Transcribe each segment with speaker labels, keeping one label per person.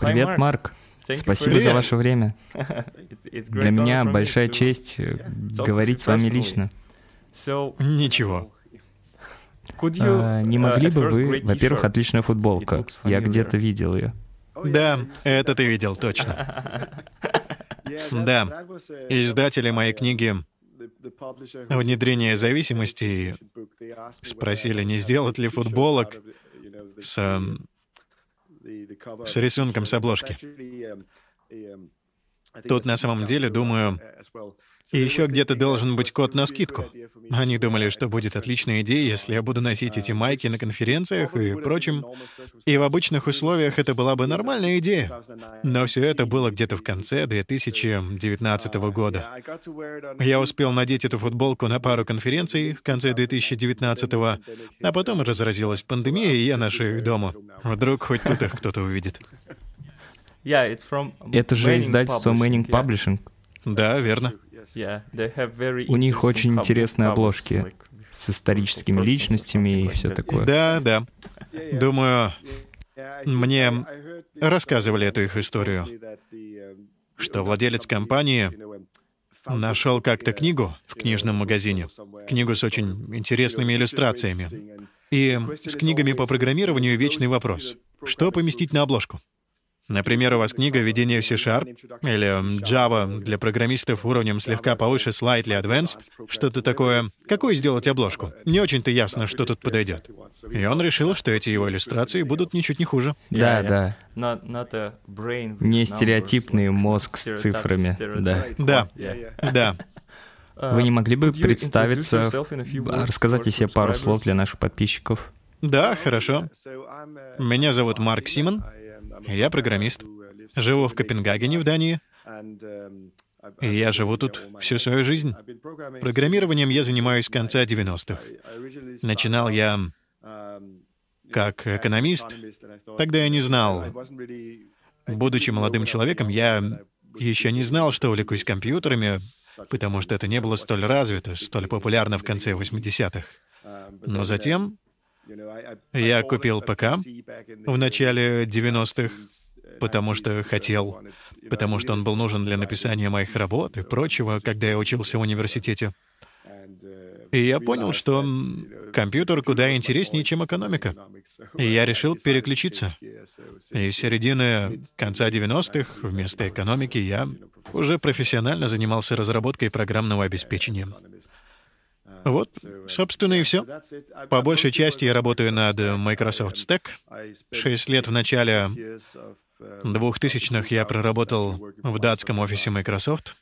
Speaker 1: Привет, Марк. Спасибо за ваше время. Для меня большая честь э, говорить с вами лично.
Speaker 2: Ничего.
Speaker 1: А, не могли бы вы, во-первых, отличная футболка. Я где-то видел ее.
Speaker 2: Да, это ты видел, точно. Да, издатели моей книги «Внедрение зависимости» спросили, не сделать ли футболок с с рисунком с обложки. Тут на самом деле, думаю, и еще где-то должен быть код на скидку. Они думали, что будет отличная идея, если я буду носить эти майки на конференциях и прочем. И в обычных условиях это была бы нормальная идея. Но все это было где-то в конце 2019 года. Я успел надеть эту футболку на пару конференций в конце 2019, а потом разразилась пандемия, и я ношу их дома. Вдруг хоть тут их кто-то увидит.
Speaker 1: Это же издательство Manning Publishing.
Speaker 2: Да, верно.
Speaker 1: У них очень интересные обложки с историческими личностями и все такое.
Speaker 2: Да, да. Думаю, мне рассказывали эту их историю, что владелец компании нашел как-то книгу в книжном магазине, книгу с очень интересными иллюстрациями. И с книгами по программированию вечный вопрос. Что поместить на обложку? Например, у вас книга «Введение в C-Sharp» или Java для программистов уровнем слегка повыше Slightly Advanced, что-то такое. Какую сделать обложку? Не очень-то ясно, что тут подойдет. И он решил, что эти его иллюстрации будут ничуть не хуже.
Speaker 1: Да, да. Не стереотипный мозг с цифрами, да.
Speaker 2: Да, да.
Speaker 1: Вы не могли бы представиться, рассказать о себе пару слов для наших подписчиков?
Speaker 2: Да, хорошо. Меня зовут Марк Симон. Я программист. Живу в Копенгагене в Дании. И я живу тут всю свою жизнь. Программированием я занимаюсь с конца 90-х. Начинал я как экономист. Тогда я не знал. Будучи молодым человеком, я еще не знал, что увлекусь компьютерами, потому что это не было столь развито, столь популярно в конце 80-х. Но затем я купил ПК в начале 90-х, потому что хотел, потому что он был нужен для написания моих работ и прочего, когда я учился в университете. И я понял, что компьютер куда интереснее, чем экономика. И я решил переключиться. И с середины конца 90-х вместо экономики я уже профессионально занимался разработкой программного обеспечения. Вот, собственно, и все. По большей части я работаю над Microsoft Stack. Шесть лет в начале 2000-х я проработал в датском офисе Microsoft.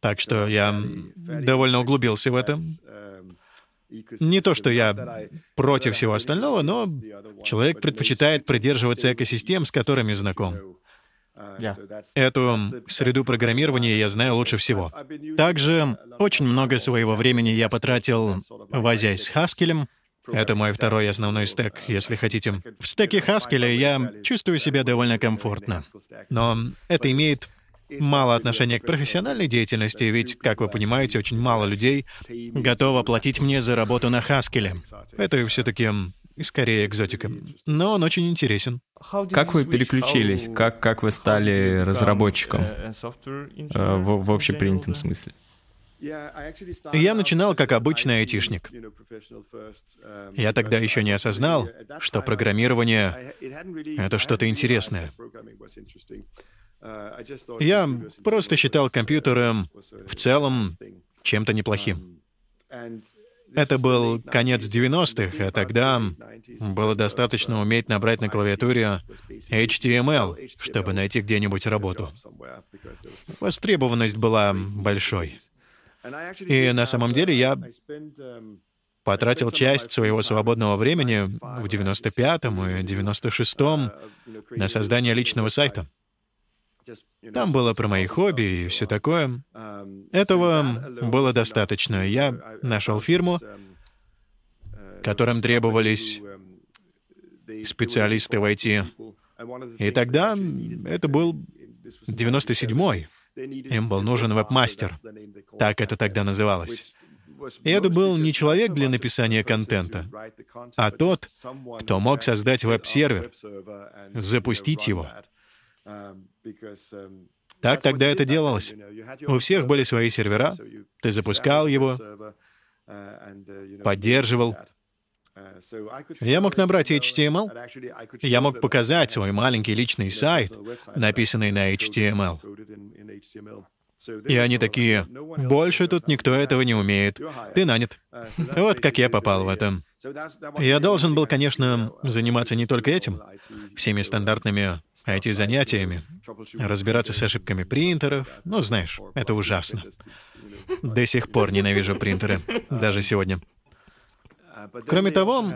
Speaker 2: Так что я довольно углубился в это. Не то, что я против всего остального, но человек предпочитает придерживаться экосистем, с которыми знаком. Эту среду программирования я знаю лучше всего. Также очень много своего времени я потратил, возясь с Haskell. Это мой второй основной стек, если хотите. В стеке Haskell я чувствую себя довольно комфортно. Но это имеет мало отношения к профессиональной деятельности, ведь, как вы понимаете, очень мало людей готово платить мне за работу на Haskell. Это все-таки скорее экзотика. Но он очень интересен.
Speaker 1: Как вы переключились? Как, как вы стали разработчиком э, в, в общепринятом смысле?
Speaker 2: Я начинал как обычный айтишник. Я тогда еще не осознал, что программирование — это что-то интересное. Я просто считал компьютером в целом чем-то неплохим. Это был конец 90-х, а тогда было достаточно уметь набрать на клавиатуре HTML, чтобы найти где-нибудь работу. Востребованность была большой. И на самом деле я потратил часть своего свободного времени в 95-м и 96-м на создание личного сайта. Там было про мои хобби и все такое. Этого было достаточно. Я нашел фирму, которым требовались специалисты в IT. И тогда это был 97-й. Им был нужен веб-мастер. Так это тогда называлось. И это был не человек для написания контента, а тот, кто мог создать веб-сервер, запустить его. Так тогда это делалось. У всех были свои сервера, ты запускал его, поддерживал. Я мог набрать HTML, я мог показать свой маленький личный сайт, написанный на HTML. И они такие, больше тут никто этого не умеет. Ты нанят. Вот как я попал в это. Я должен был, конечно, заниматься не только этим, всеми стандартными IT-занятиями, разбираться с ошибками принтеров. Ну, знаешь, это ужасно. До сих пор ненавижу принтеры, даже сегодня. Кроме того,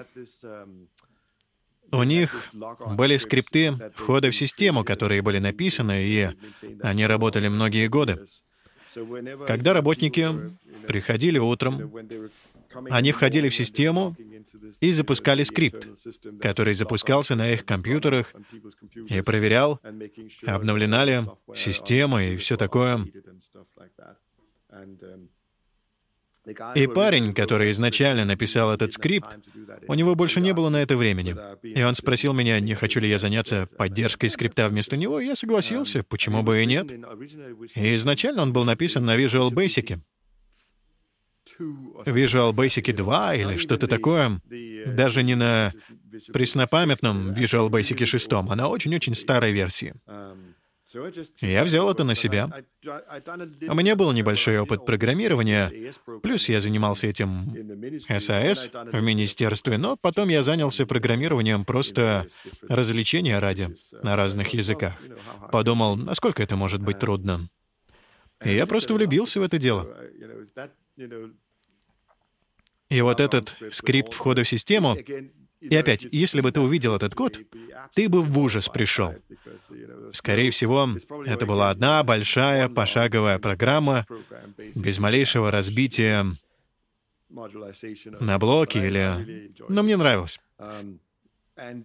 Speaker 2: у них были скрипты входа в систему, которые были написаны, и они работали многие годы. Когда работники приходили утром, они входили в систему и запускали скрипт, который запускался на их компьютерах и проверял, обновлена ли система и все такое. И парень, который изначально написал этот скрипт, у него больше не было на это времени. И он спросил меня, не хочу ли я заняться поддержкой скрипта вместо него, и я согласился, почему бы и нет. И изначально он был написан на Visual Basic. Visual Basic 2 или что-то такое, даже не на преснопамятном Visual Basic 6, а на очень-очень старой версии. Я взял это на себя. У меня был небольшой опыт программирования, плюс я занимался этим САС в министерстве, но потом я занялся программированием просто развлечения ради на разных языках. Подумал, насколько это может быть трудно. И я просто влюбился в это дело. И вот этот скрипт входа в систему, и опять, если бы ты увидел этот код, ты бы в ужас пришел. Скорее всего, это была одна большая пошаговая программа без малейшего разбития на блоки или... Но мне нравилось.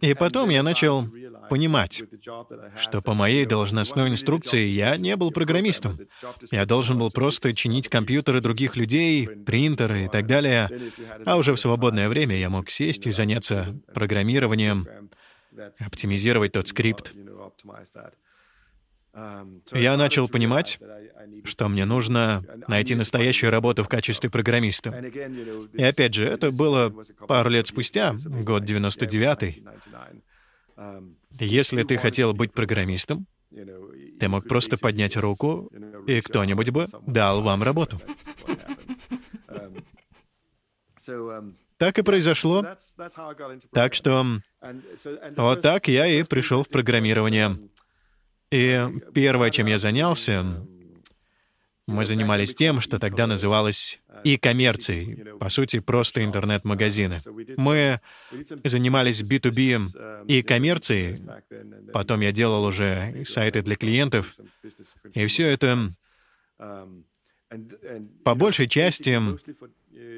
Speaker 2: И потом я начал понимать, что по моей должностной инструкции я не был программистом. Я должен был просто чинить компьютеры других людей, принтеры и так далее. А уже в свободное время я мог сесть и заняться программированием, оптимизировать тот скрипт. Я начал понимать, что мне нужно найти настоящую работу в качестве программиста. И опять же, это было пару лет спустя, год 99-й. Если ты хотел быть программистом, ты мог просто поднять руку, и кто-нибудь бы дал вам работу. Так и произошло. Так что вот так я и пришел в программирование. И первое, чем я занялся, мы занимались тем, что тогда называлось и коммерцией, по сути, просто интернет-магазины. Мы занимались B2B и коммерцией, потом я делал уже сайты для клиентов, и все это по большей части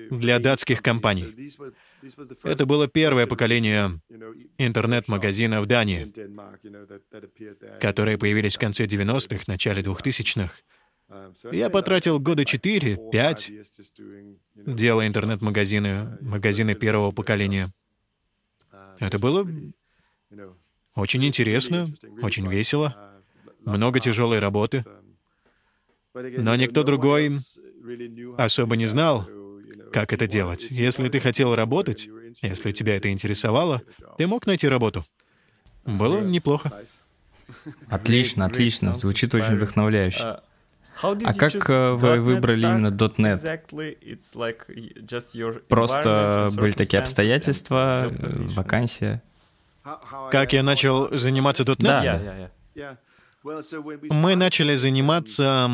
Speaker 2: для датских компаний. Это было первое поколение интернет-магазинов Дании, которые появились в конце 90-х, начале 2000-х. Я потратил года 4-5, делая интернет-магазины, магазины первого поколения. Это было очень интересно, очень весело, много тяжелой работы. Но никто другой особо не знал, как это делать. Если ты хотел работать, если тебя это интересовало, ты мог найти работу. Было неплохо.
Speaker 1: Отлично, отлично. Звучит очень вдохновляюще. А как э, вы выбрали именно .NET? Просто были такие обстоятельства, вакансия?
Speaker 2: Как я начал заниматься .NET?
Speaker 1: Да.
Speaker 2: Мы начали заниматься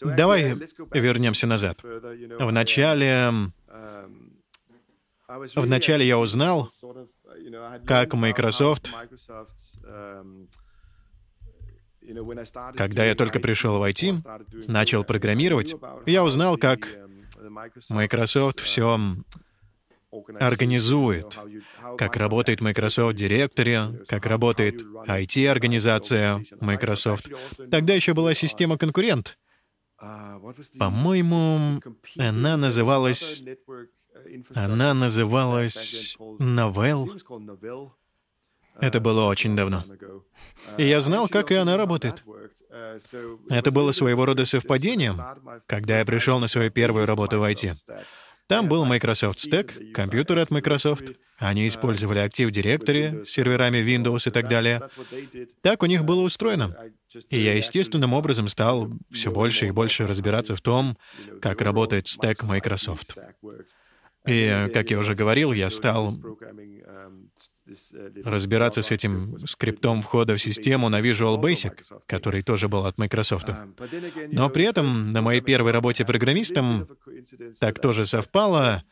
Speaker 2: Давай вернемся назад. В начале... В начале я узнал, как Microsoft, когда я только пришел в IT, начал программировать, я узнал, как Microsoft все организует, как работает Microsoft Directory, как работает IT-организация Microsoft. Тогда еще была система конкурент. По-моему, она называлась... Она называлась Novell. Это было очень давно. И я знал, как и она работает. Это было своего рода совпадением, когда я пришел на свою первую работу в IT. Там был Microsoft Stack, компьютер от Microsoft. Они использовали Active Directory с серверами Windows и так далее. Так у них было устроено. И я естественным образом стал все больше и больше разбираться в том, как работает стек Microsoft. И, как я уже говорил, я стал разбираться с этим скриптом входа в систему на Visual Basic, который тоже был от Microsoft. Но при этом на моей первой работе программистом так тоже совпало,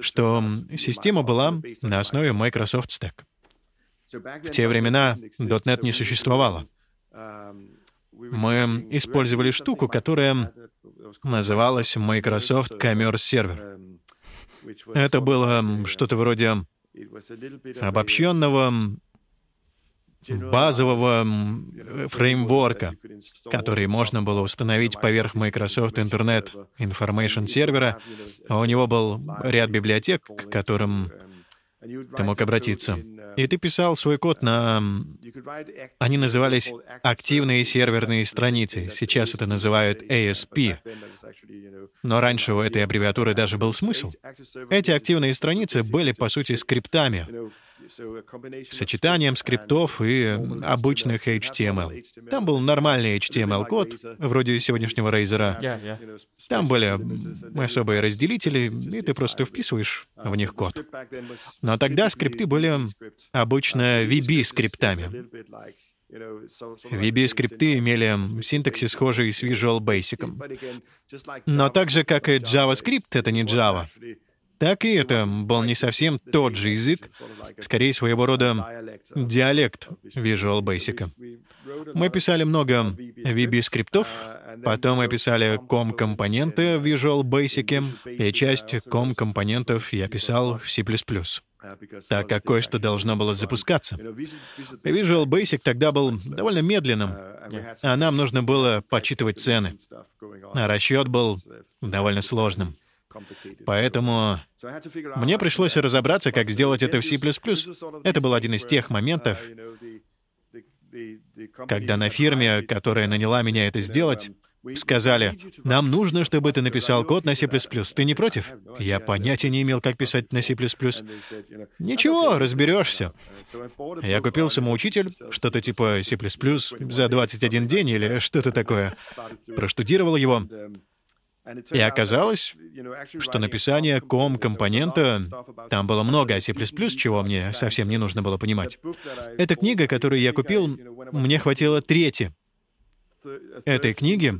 Speaker 2: что система была на основе Microsoft Stack. В те времена .NET не существовало. Мы использовали штуку, которая называлась Microsoft Commerce Server. Это было что-то вроде обобщенного базового фреймворка, который можно было установить поверх Microsoft Internet Information сервера. А у него был ряд библиотек, к которым ты мог обратиться. И ты писал свой код на... Они назывались активные серверные страницы. Сейчас это называют ASP. Но раньше у этой аббревиатуры даже был смысл. Эти активные страницы были, по сути, скриптами сочетанием скриптов и обычных HTML. Там был нормальный HTML-код, вроде сегодняшнего Razer. Там были особые разделители, и ты просто вписываешь в них код. Но тогда скрипты были обычно VB-скриптами. VB-скрипты имели синтаксис схожий с Visual Basic. Но так же, как и JavaScript, это не Java так и это был не совсем тот же язык, скорее своего рода диалект Visual Basic. Мы писали много VB-скриптов, потом мы писали COM-компоненты в Visual Basic, и часть COM-компонентов я писал в C++, так как кое-что должно было запускаться. Visual Basic тогда был довольно медленным, а нам нужно было подсчитывать цены. А расчет был довольно сложным. Поэтому мне пришлось разобраться, как сделать это в C++. Это был один из тех моментов, когда на фирме, которая наняла меня это сделать, сказали, нам нужно, чтобы ты написал код на C++. Ты не против? Я понятия не имел, как писать на C++. Ничего, разберешься. Я купил самоучитель, что-то типа C++ за 21 день или что-то такое. Проштудировал его. И оказалось, что написание ком-компонента, там было много C++, чего мне совсем не нужно было понимать. Эта книга, которую я купил, мне хватило трети этой книги,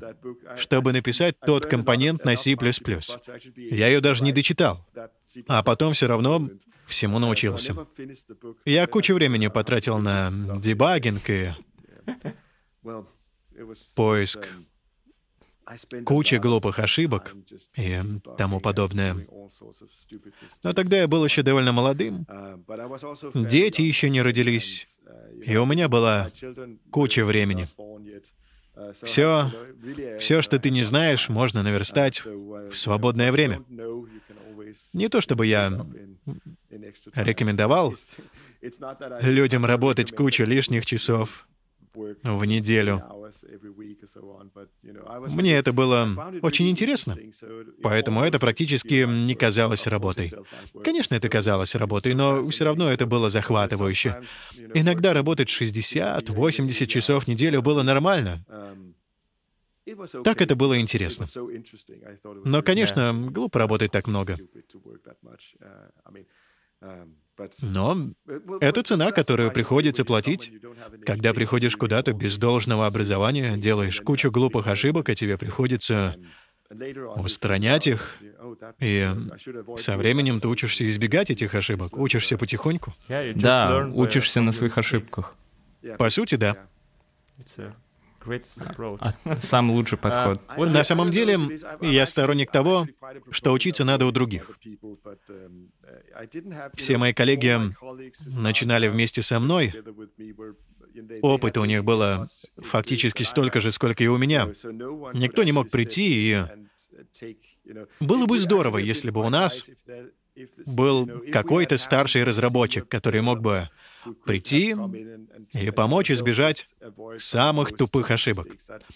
Speaker 2: чтобы написать тот компонент на C++. Я ее даже не дочитал, а потом все равно всему научился. Я кучу времени потратил на дебагинг и поиск куча глупых ошибок и тому подобное. Но тогда я был еще довольно молодым. Дети еще не родились, и у меня была куча времени. Все, все, что ты не знаешь, можно наверстать в свободное время. Не то чтобы я рекомендовал людям работать кучу лишних часов в неделю. Мне это было очень интересно, поэтому это практически не казалось работой. Конечно, это казалось работой, но все равно это было захватывающе. Иногда работать 60-80 часов в неделю было нормально. Так это было интересно. Но, конечно, глупо работать так много. Но это цена, которую приходится платить, когда приходишь куда-то без должного образования, делаешь кучу глупых ошибок, а тебе приходится устранять их, и со временем ты учишься избегать этих ошибок, учишься потихоньку.
Speaker 1: Да, учишься на своих ошибках.
Speaker 2: По сути, да.
Speaker 1: А, самый лучший подход.
Speaker 2: На самом деле, я сторонник того, что учиться надо у других. Все мои коллеги начинали вместе со мной. Опыта у них было фактически столько же, сколько и у меня. Никто не мог прийти и... Было бы здорово, если бы у нас был какой-то старший разработчик, который мог бы прийти и помочь избежать самых тупых ошибок.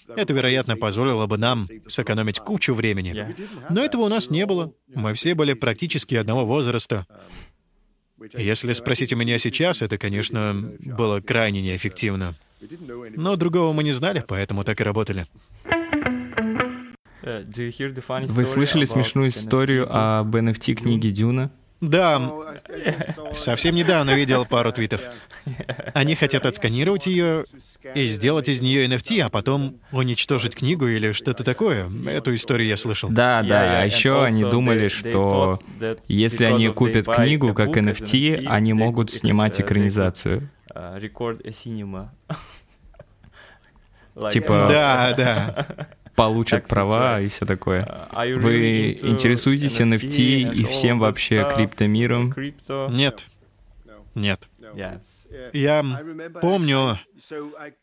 Speaker 2: Это, вероятно, позволило бы нам сэкономить кучу времени. Но этого у нас не было. Мы все были практически одного возраста. Если спросить у меня сейчас, это, конечно, было крайне неэффективно. Но другого мы не знали, поэтому так и работали.
Speaker 1: Вы слышали смешную историю об NFT книге Дюна?
Speaker 2: Да, совсем недавно видел пару твитов. Они хотят отсканировать ее и сделать из нее NFT, а потом уничтожить книгу или что-то такое. Эту историю я слышал.
Speaker 1: Да, да. А еще они думали, что если они купят книгу как NFT, они могут снимать экранизацию. Типа...
Speaker 2: Да, да
Speaker 1: получат права и все такое. Вы интересуетесь NFT и всем вообще криптомиром?
Speaker 2: Нет. Нет. Я помню,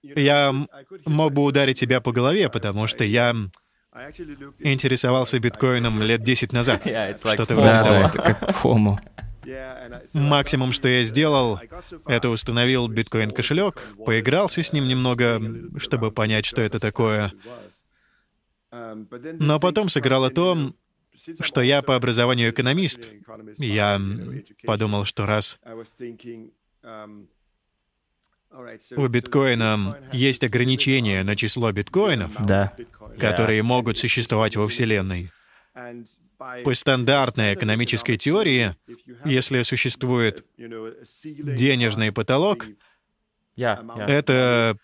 Speaker 2: я мог бы ударить тебя по голове, потому что я интересовался биткоином лет 10 назад. Что-то
Speaker 1: вроде того. Да, это как фому.
Speaker 2: Максимум, что я сделал, это установил биткоин-кошелек, поигрался с ним немного, чтобы понять, что это такое. Но потом сыграло то, что я по образованию экономист. Я подумал, что раз у биткоина есть ограничения на число биткоинов,
Speaker 1: да.
Speaker 2: которые могут существовать во Вселенной. По стандартной экономической теории, если существует денежный потолок, это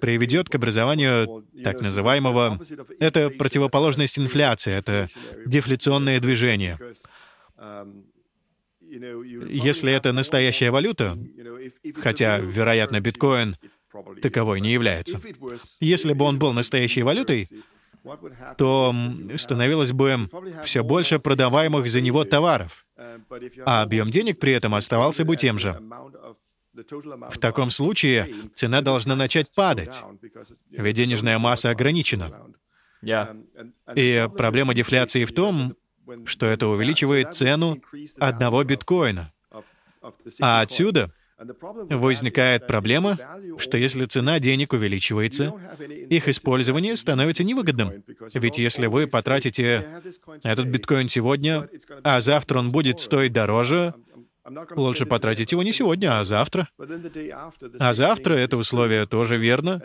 Speaker 2: приведет к образованию так называемого... Это противоположность инфляции, это дефляционное движение. Если это настоящая валюта, хотя, вероятно, биткоин таковой не является, если бы он был настоящей валютой, то становилось бы все больше продаваемых за него товаров, а объем денег при этом оставался бы тем же. В таком случае цена должна начать падать, ведь денежная масса ограничена. И проблема дефляции в том, что это увеличивает цену одного биткоина. А отсюда возникает проблема, что если цена денег увеличивается, их использование становится невыгодным. Ведь если вы потратите этот биткоин сегодня, а завтра он будет стоить дороже, Лучше потратить его не сегодня, а завтра. А завтра это условие тоже верно,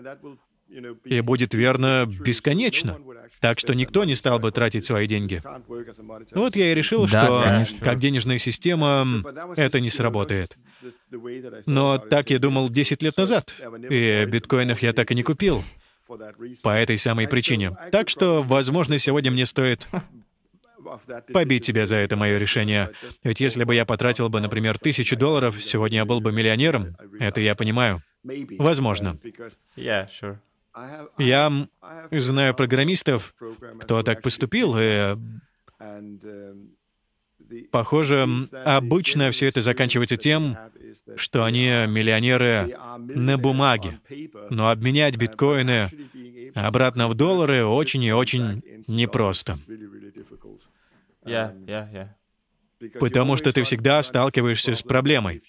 Speaker 2: и будет верно бесконечно. Так что никто не стал бы тратить свои деньги. Вот я и решил, да, что конечно. как денежная система это не сработает. Но так я думал 10 лет назад, и биткоинов я так и не купил. По этой самой причине. Так что, возможно, сегодня мне стоит побить тебя за это мое решение. Ведь если бы я потратил бы, например, тысячу долларов, сегодня я был бы миллионером. Это я понимаю. Возможно. Я знаю программистов, кто так поступил, и Похоже, обычно все это заканчивается тем, что они миллионеры на бумаге, но обменять биткоины обратно в доллары очень и очень непросто. Потому что ты всегда сталкиваешься с проблемой.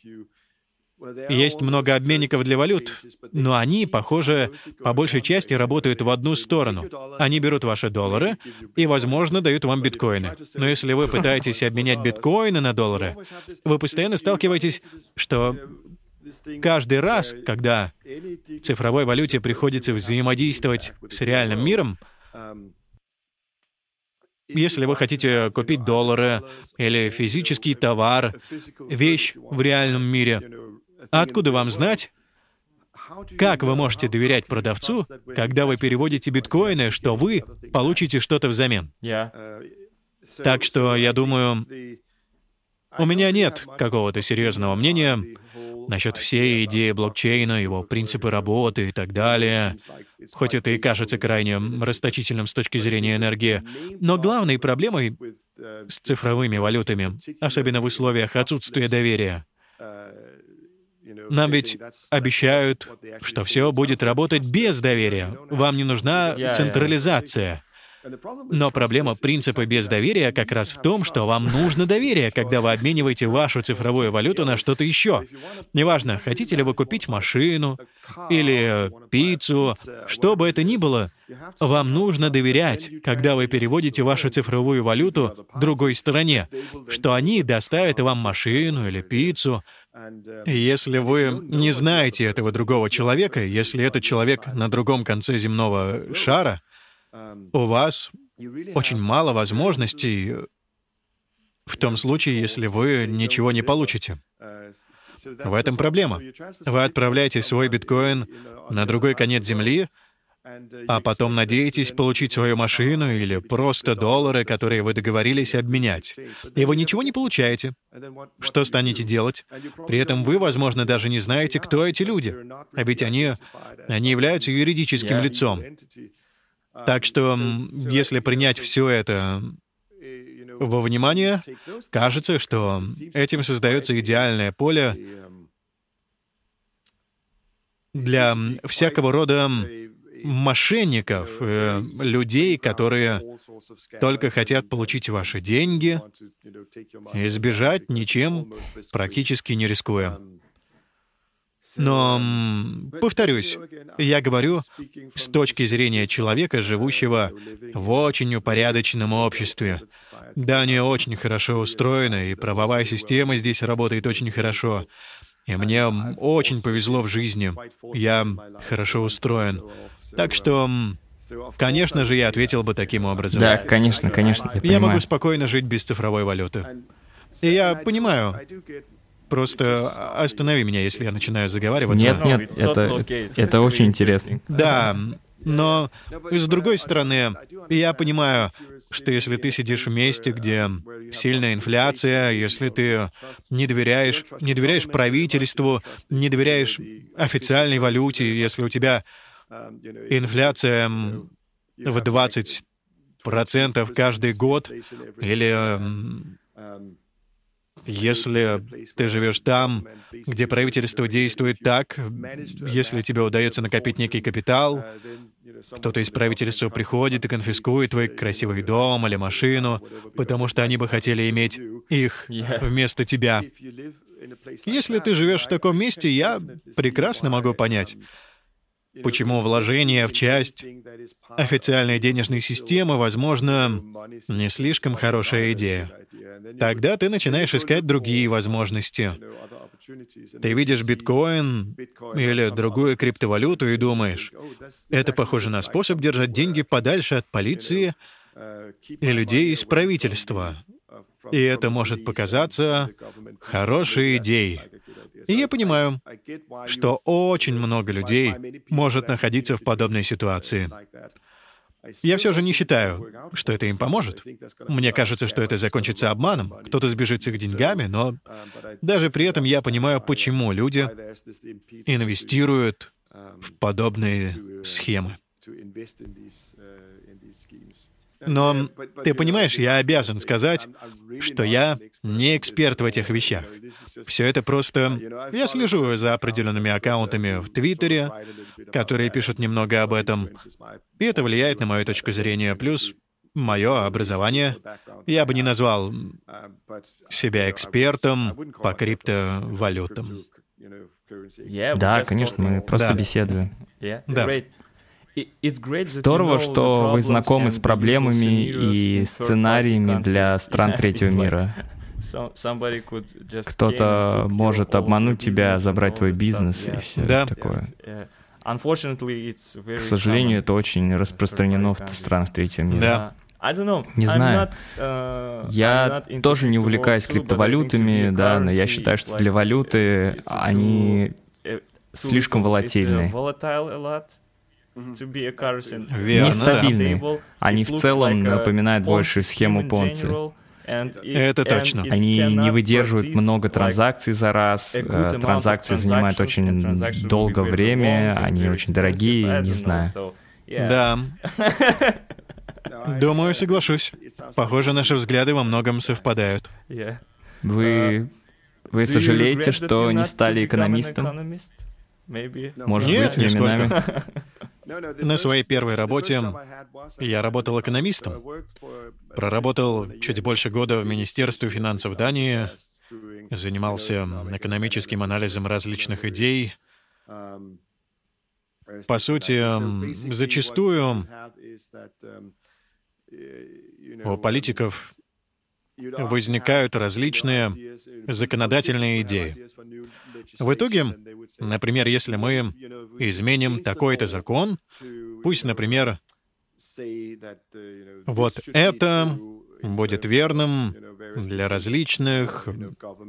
Speaker 2: Есть много обменников для валют, но они, похоже, по большей части работают в одну сторону. Они берут ваши доллары и, возможно, дают вам биткоины. Но если вы пытаетесь обменять биткоины на доллары, вы постоянно сталкиваетесь, что каждый раз, когда цифровой валюте приходится взаимодействовать с реальным миром, если вы хотите купить доллары или физический товар, вещь в реальном мире, откуда вам знать, как вы можете доверять продавцу, когда вы переводите биткоины, что вы получите что-то взамен? Так что я думаю, у меня нет какого-то серьезного мнения насчет всей идеи блокчейна, его принципы работы и так далее. Хоть это и кажется крайне расточительным с точки зрения энергии. Но главной проблемой с цифровыми валютами, особенно в условиях отсутствия доверия, нам ведь обещают, что все будет работать без доверия. Вам не нужна централизация. Но проблема принципа без доверия как раз в том, что вам нужно доверие, когда вы обмениваете вашу цифровую валюту на что-то еще. Неважно, хотите ли вы купить машину или пиццу, что бы это ни было, вам нужно доверять, когда вы переводите вашу цифровую валюту другой стороне, что они доставят вам машину или пиццу. если вы не знаете этого другого человека, если этот человек на другом конце земного шара, у вас очень мало возможностей в том случае, если вы ничего не получите. В этом проблема. Вы отправляете свой биткоин на другой конец Земли, а потом надеетесь получить свою машину или просто доллары, которые вы договорились обменять. И вы ничего не получаете. Что станете делать? При этом вы, возможно, даже не знаете, кто эти люди. А ведь они, они являются юридическим лицом. Так что, если принять все это во внимание, кажется, что этим создается идеальное поле для всякого рода мошенников, э, людей, которые только хотят получить ваши деньги и избежать ничем, практически не рискуя. Но, повторюсь, я говорю с точки зрения человека, живущего в очень упорядоченном обществе. Дания очень хорошо устроена, и правовая система здесь работает очень хорошо. И мне очень повезло в жизни. Я хорошо устроен. Так что, конечно же, я ответил бы таким образом.
Speaker 1: Да, конечно, конечно.
Speaker 2: Я, я могу спокойно жить без цифровой валюты. И я понимаю, Просто останови меня, если я начинаю заговариваться.
Speaker 1: Нет, нет, это, это очень интересно.
Speaker 2: Да, но с другой стороны, я понимаю, что если ты сидишь в месте, где сильная инфляция, если ты не доверяешь, не доверяешь правительству, не доверяешь официальной валюте, если у тебя инфляция в 20% каждый год, или если ты живешь там, где правительство действует так, если тебе удается накопить некий капитал, кто-то из правительства приходит и конфискует твой красивый дом или машину, потому что они бы хотели иметь их вместо тебя. Если ты живешь в таком месте, я прекрасно могу понять, почему вложение в часть официальной денежной системы, возможно, не слишком хорошая идея. Тогда ты начинаешь искать другие возможности. Ты видишь биткоин или другую криптовалюту и думаешь, это похоже на способ держать деньги подальше от полиции и людей из правительства. И это может показаться хорошей идеей. И я понимаю, что очень много людей может находиться в подобной ситуации. Я все же не считаю, что это им поможет. Мне кажется, что это закончится обманом. Кто-то сбежит с их деньгами, но даже при этом я понимаю, почему люди инвестируют в подобные схемы. Но ты понимаешь, я обязан сказать, что я не эксперт в этих вещах. Все это просто... Я слежу за определенными аккаунтами в Твиттере, которые пишут немного об этом, и это влияет на мою точку зрения. Плюс мое образование. Я бы не назвал себя экспертом по криптовалютам.
Speaker 1: Да, конечно, мы просто да. беседуем.
Speaker 2: Да.
Speaker 1: Здорово, что вы знакомы с проблемами и сценариями для стран третьего мира. Кто-то может обмануть тебя, забрать твой бизнес и все
Speaker 2: да.
Speaker 1: такое. К сожалению, это очень распространено в странах третьего мира.
Speaker 2: Да.
Speaker 1: Не знаю. Uh, я тоже не увлекаюсь криптовалютами, да, но я считаю, что для валюты они слишком волатильны.
Speaker 2: Верно,
Speaker 1: нестабильные. Да. Они в целом напоминают больше схему Понци.
Speaker 2: Это точно.
Speaker 1: Они не выдерживают много транзакций за раз, э, транзакции занимают очень долго время, они очень дорогие, не знаю.
Speaker 2: Да. Думаю, соглашусь. Похоже, наши взгляды во многом совпадают.
Speaker 1: Вы... Вы сожалеете, что не стали экономистом? Может быть, временами?
Speaker 2: На своей первой работе я работал экономистом. Проработал чуть больше года в Министерстве финансов Дании, занимался экономическим анализом различных идей. По сути, зачастую у политиков возникают различные законодательные идеи. В итоге, например, если мы изменим такой-то закон, пусть, например, вот это будет верным для различных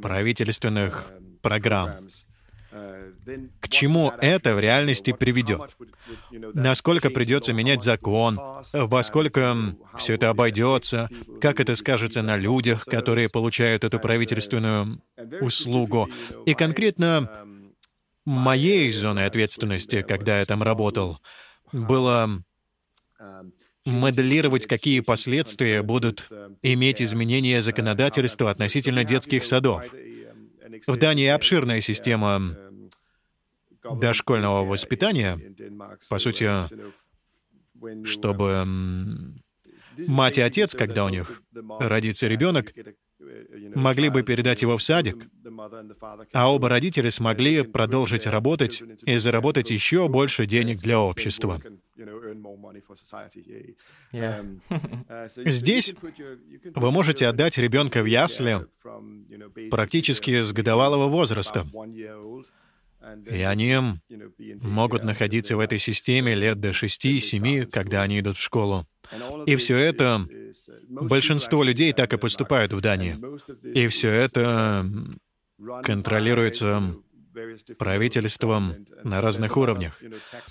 Speaker 2: правительственных программ. К чему это в реальности приведет? Насколько придется менять закон? Во сколько все это обойдется? Как это скажется на людях, которые получают эту правительственную услугу? И конкретно моей зоной ответственности, когда я там работал, было моделировать, какие последствия будут иметь изменения законодательства относительно детских садов. В Дании обширная система дошкольного воспитания, по сути, чтобы мать и отец, когда у них родится ребенок, могли бы передать его в садик, а оба родителя смогли продолжить работать и заработать еще больше денег для общества. Здесь вы можете отдать ребенка в ясли практически с годовалого возраста. И они могут находиться в этой системе лет до 6-7, когда они идут в школу. И все это, большинство людей так и поступают в Дании. И все это контролируется правительством на разных уровнях.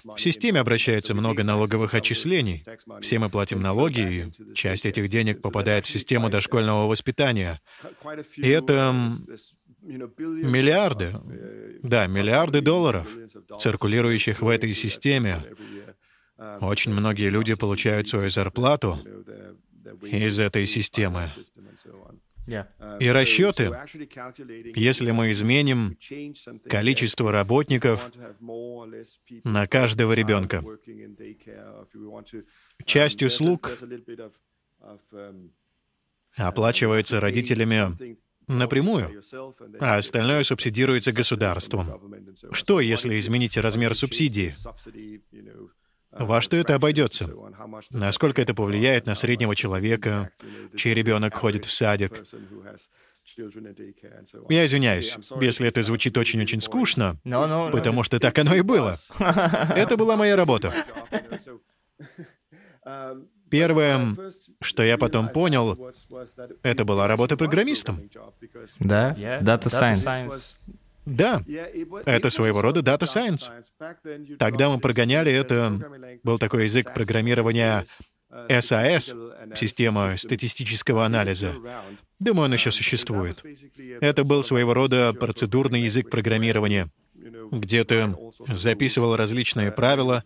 Speaker 2: В системе обращается много налоговых отчислений. Все мы платим налоги, и часть этих денег попадает в систему дошкольного воспитания. И это миллиарды, да, миллиарды долларов, циркулирующих в этой системе. Очень многие люди получают свою зарплату из этой системы. И расчеты, если мы изменим количество работников на каждого ребенка, часть услуг оплачивается родителями напрямую, а остальное субсидируется государством. Что, если измените размер субсидии? Во что это обойдется? Насколько это повлияет на среднего человека, чей ребенок ходит в садик? Я извиняюсь, если это звучит очень-очень скучно, потому что так оно и было. Это была моя работа. Первое, что я потом понял, это была работа программистом.
Speaker 1: Да, Data Science.
Speaker 2: Да, это своего рода Data Science. Тогда мы прогоняли это, был такой язык программирования SAS, система статистического анализа. Думаю, он еще существует. Это был своего рода процедурный язык программирования — где ты записывал различные правила,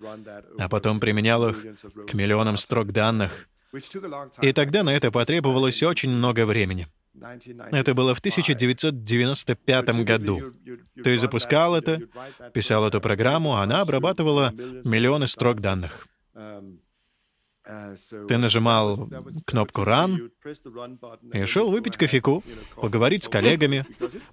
Speaker 2: а потом применял их к миллионам строк данных. И тогда на это потребовалось очень много времени. Это было в 1995 году. Ты запускал это, писал эту программу, она обрабатывала миллионы строк данных. Ты нажимал кнопку «Run» и шел выпить кофейку, поговорить с коллегами,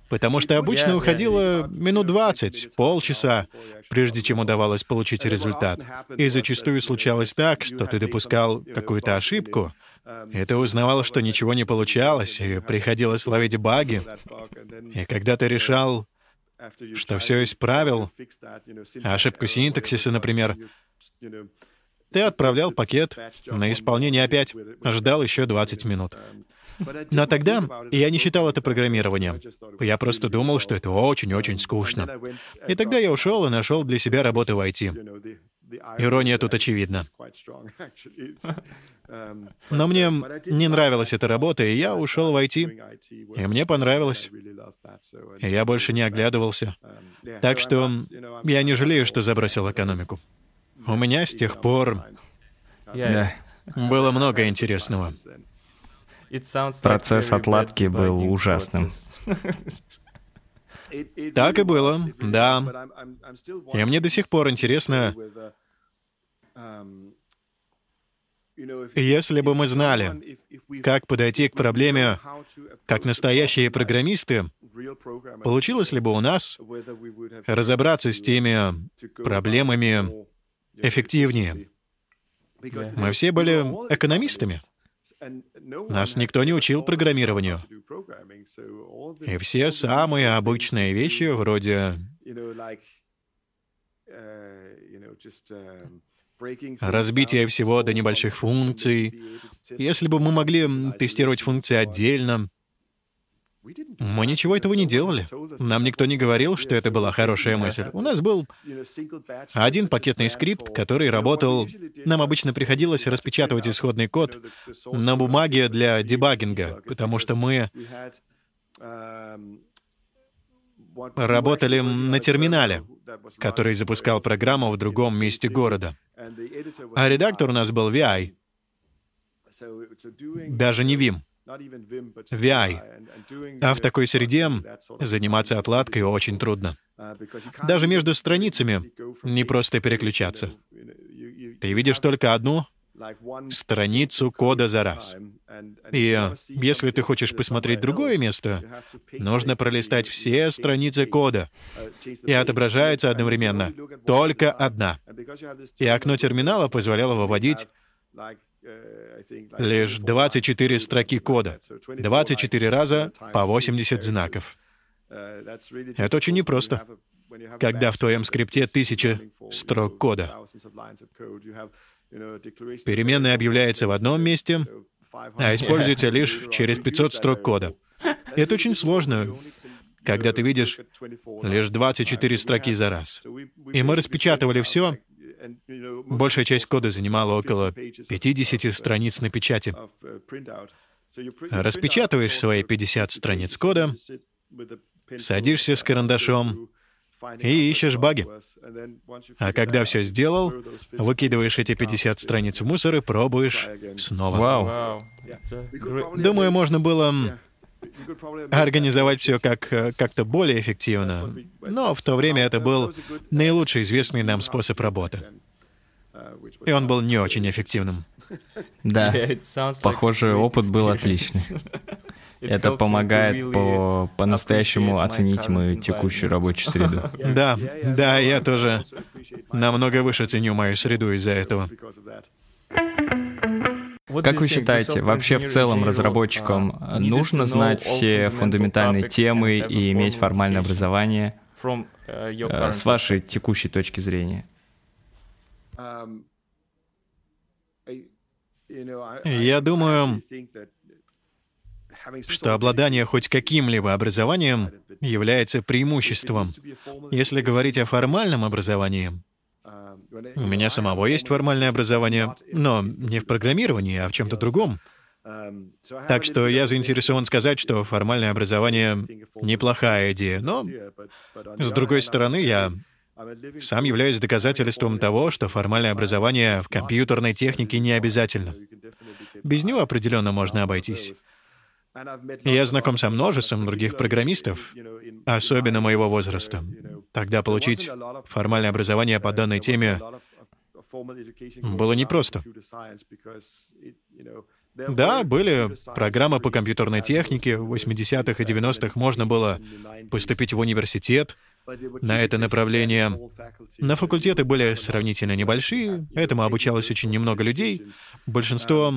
Speaker 2: потому что обычно уходило минут 20, полчаса, прежде чем удавалось получить результат. И зачастую случалось так, что ты допускал какую-то ошибку, и ты узнавал, что ничего не получалось, и приходилось ловить баги. И когда ты решал, что все исправил, ошибку синтаксиса, например, ты отправлял пакет на исполнение опять, ждал еще 20 минут. Но тогда я не считал это программированием. Я просто думал, что это очень-очень скучно. И тогда я ушел и нашел для себя работу в IT. Ирония тут очевидна. Но мне не нравилась эта работа, и я ушел в IT. И мне понравилось. И я больше не оглядывался. Так что я не жалею, что забросил экономику. У меня с тех пор
Speaker 1: да.
Speaker 2: было много интересного.
Speaker 1: Процесс отладки был ужасным.
Speaker 2: Так и было, да. И мне до сих пор интересно, если бы мы знали, как подойти к проблеме как настоящие программисты, получилось ли бы у нас разобраться с теми проблемами эффективнее? Мы все были экономистами. Нас никто не учил программированию. И все самые обычные вещи, вроде разбитие всего до небольших функций. Если бы мы могли тестировать функции отдельно, мы ничего этого не делали. Нам никто не говорил, что это была хорошая мысль. У нас был один пакетный скрипт, который работал... Нам обычно приходилось распечатывать исходный код на бумаге для дебагинга, потому что мы работали на терминале, который запускал программу в другом месте города. А редактор у нас был VI. Даже не Vim. VI. А в такой среде заниматься отладкой очень трудно. Даже между страницами не просто переключаться. Ты видишь только одну страницу кода за раз. И если ты хочешь посмотреть другое место, нужно пролистать все страницы кода. И отображается одновременно только одна. И окно терминала позволяло выводить лишь 24 строки кода, 24 раза по 80 знаков. Это очень непросто, когда в твоем скрипте тысяча строк кода. Переменная объявляется в одном месте, а используется лишь через 500 строк кода. Это очень сложно, когда ты видишь лишь 24 строки за раз. И мы распечатывали все, Большая часть кода занимала около 50 страниц на печати. Распечатываешь свои 50 страниц кода, садишься с карандашом и ищешь баги. А когда все сделал, выкидываешь эти 50 страниц в мусор и пробуешь снова.
Speaker 1: Вау.
Speaker 2: Думаю, можно было организовать все как, как-то более эффективно, но в то время это был наилучший известный нам способ работы. И он был не очень эффективным.
Speaker 1: Да, похоже, опыт был отличный. Это помогает по по-настоящему оценить мою текущую рабочую среду.
Speaker 2: Да, да, я тоже намного выше ценю мою среду из-за этого.
Speaker 1: Как вы считаете, вообще в целом разработчикам нужно знать все фундаментальные темы и иметь формальное образование э, с вашей текущей точки зрения?
Speaker 2: Я думаю, что обладание хоть каким-либо образованием является преимуществом. Если говорить о формальном образовании, у меня самого есть формальное образование, но не в программировании, а в чем-то другом. Так что я заинтересован сказать, что формальное образование — неплохая идея, но, с другой стороны, я сам являюсь доказательством того, что формальное образование в компьютерной технике не обязательно. Без него определенно можно обойтись. Я знаком со множеством других программистов, особенно моего возраста. Тогда получить формальное образование по данной теме было непросто. Да, были программы по компьютерной технике. В 80-х и 90-х можно было поступить в университет на это направление. На факультеты были сравнительно небольшие, этому обучалось очень немного людей. Большинство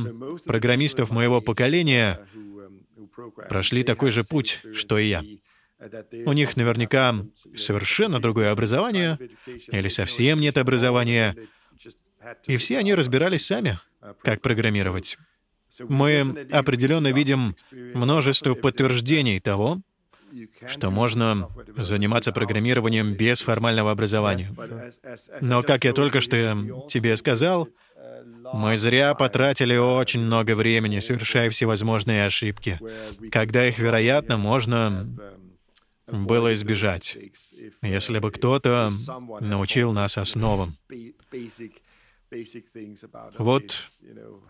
Speaker 2: программистов моего поколения прошли такой же путь, что и я. У них наверняка совершенно другое образование или совсем нет образования, и все они разбирались сами, как программировать. Мы определенно видим множество подтверждений того, что можно заниматься программированием без формального образования. Но, как я только что тебе сказал, мы зря потратили очень много времени, совершая всевозможные ошибки, когда их, вероятно, можно было избежать, если бы кто-то научил нас основам. Вот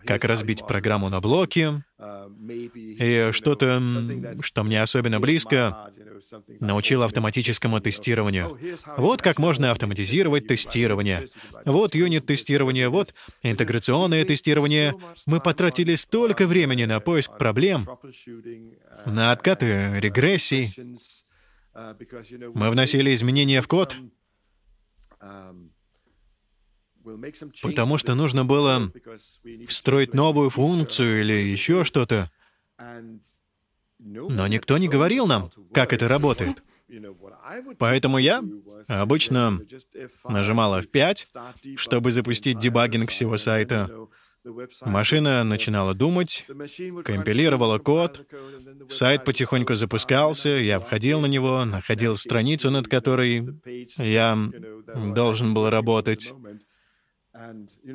Speaker 2: как разбить программу на блоки, и что-то, что мне особенно близко, научил автоматическому тестированию. Вот как можно автоматизировать тестирование. Вот юнит-тестирование, вот интеграционное тестирование. Мы потратили столько времени на поиск проблем, на откаты регрессий. Мы вносили изменения в код, потому что нужно было встроить новую функцию или еще что-то. Но никто не говорил нам, как это работает. Поэтому я обычно нажимала F5, чтобы запустить дебагинг всего сайта. Машина начинала думать, компилировала код, сайт потихоньку запускался, я входил на него, находил страницу, над которой я должен был работать.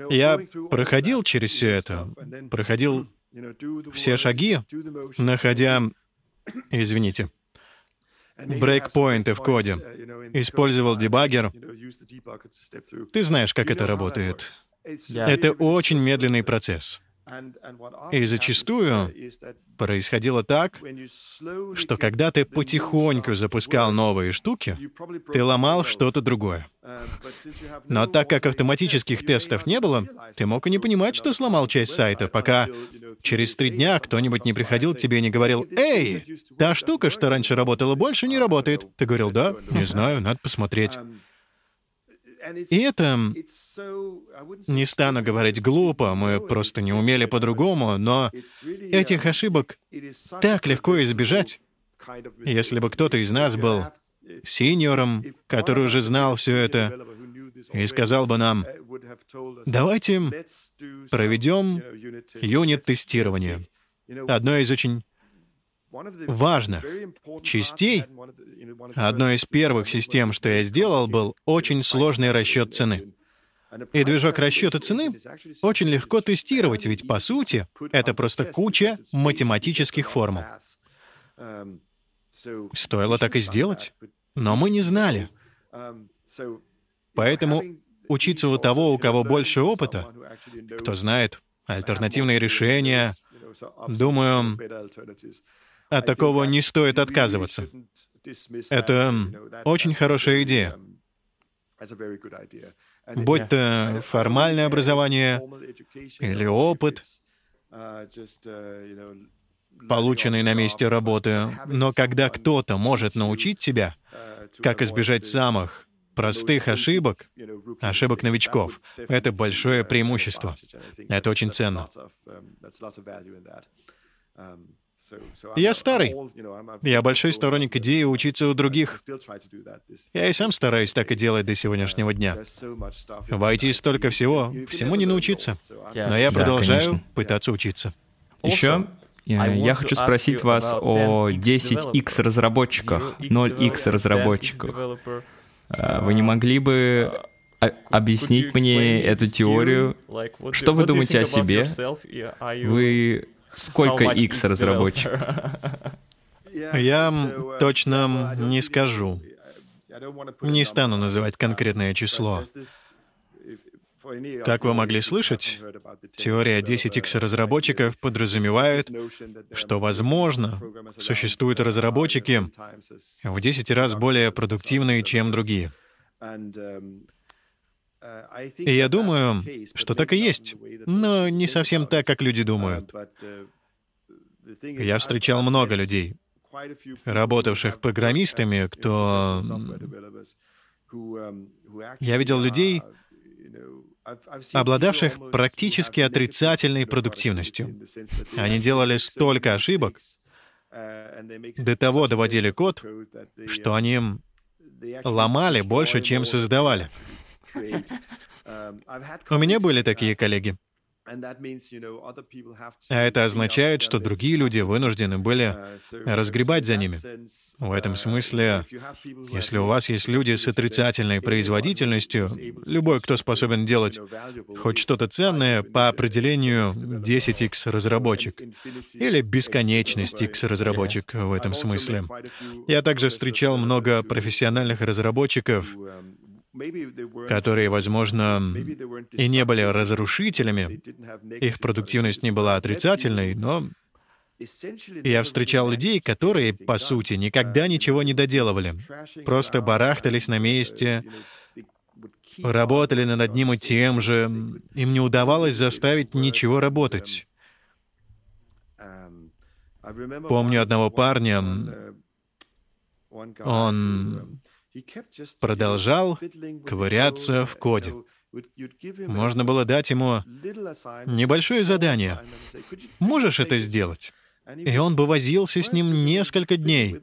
Speaker 2: Я проходил через все это, проходил все шаги, находя, извините, брейкпоинты в коде, использовал дебаггер. Ты знаешь, как это работает. Это очень медленный процесс. И зачастую происходило так, что когда ты потихоньку запускал новые штуки, ты ломал что-то другое. Но так как автоматических тестов не было, ты мог и не понимать, что сломал часть сайта, пока через три дня кто-нибудь не приходил к тебе и не говорил, «Эй, та штука, что раньше работала, больше не работает». Ты говорил, «Да, не знаю, надо посмотреть». И это, не стану говорить глупо, мы просто не умели по-другому, но этих ошибок так легко избежать. Если бы кто-то из нас был синьором, который уже знал все это, и сказал бы нам, давайте проведем юнит-тестирование. Одно из очень важных частей, одной из первых систем, что я сделал, был очень сложный расчет цены. И движок расчета цены очень легко тестировать, ведь по сути это просто куча математических формул. Стоило так и сделать, но мы не знали. Поэтому учиться у того, у кого больше опыта, кто знает альтернативные решения, думаю, от такого не стоит отказываться. Это очень хорошая идея. Будь то формальное образование или опыт, полученный на месте работы, но когда кто-то может научить тебя, как избежать самых простых ошибок, ошибок новичков, это большое преимущество. Это очень ценно. Я старый. Я большой сторонник идеи учиться у других. Я и сам стараюсь так и делать до сегодняшнего дня. В IT столько всего, всему не научиться. Но я продолжаю да, пытаться учиться.
Speaker 1: Еще я хочу спросить вас о 10x разработчиках, 0x разработчиках. А, вы не могли бы объяснить мне эту теорию? Что вы думаете о себе? Вы Сколько X разработчик?
Speaker 2: Я точно не скажу. Не стану называть конкретное число. Как вы могли слышать, теория 10x разработчиков подразумевает, что, возможно, существуют разработчики в 10 раз более продуктивные, чем другие. Я думаю, что так и есть, но не совсем так, как люди думают. Я встречал много людей, работавших программистами, кто... Я видел людей, обладавших практически отрицательной продуктивностью. Они делали столько ошибок, до того доводили код, что они ломали больше, чем создавали. У меня были такие коллеги. А это означает, что другие люди вынуждены были разгребать за ними. В этом смысле, если у вас есть люди с отрицательной производительностью, любой, кто способен делать хоть что-то ценное, по определению 10x разработчик или бесконечность x разработчик в этом смысле. Я также встречал много профессиональных разработчиков, которые, возможно, и не были разрушителями, их продуктивность не была отрицательной, но я встречал людей, которые, по сути, никогда ничего не доделывали, просто барахтались на месте, работали над одним и тем же, им не удавалось заставить ничего работать. Помню одного парня, он продолжал ковыряться в коде. Можно было дать ему небольшое задание. Можешь это сделать? И он бы возился с ним несколько дней.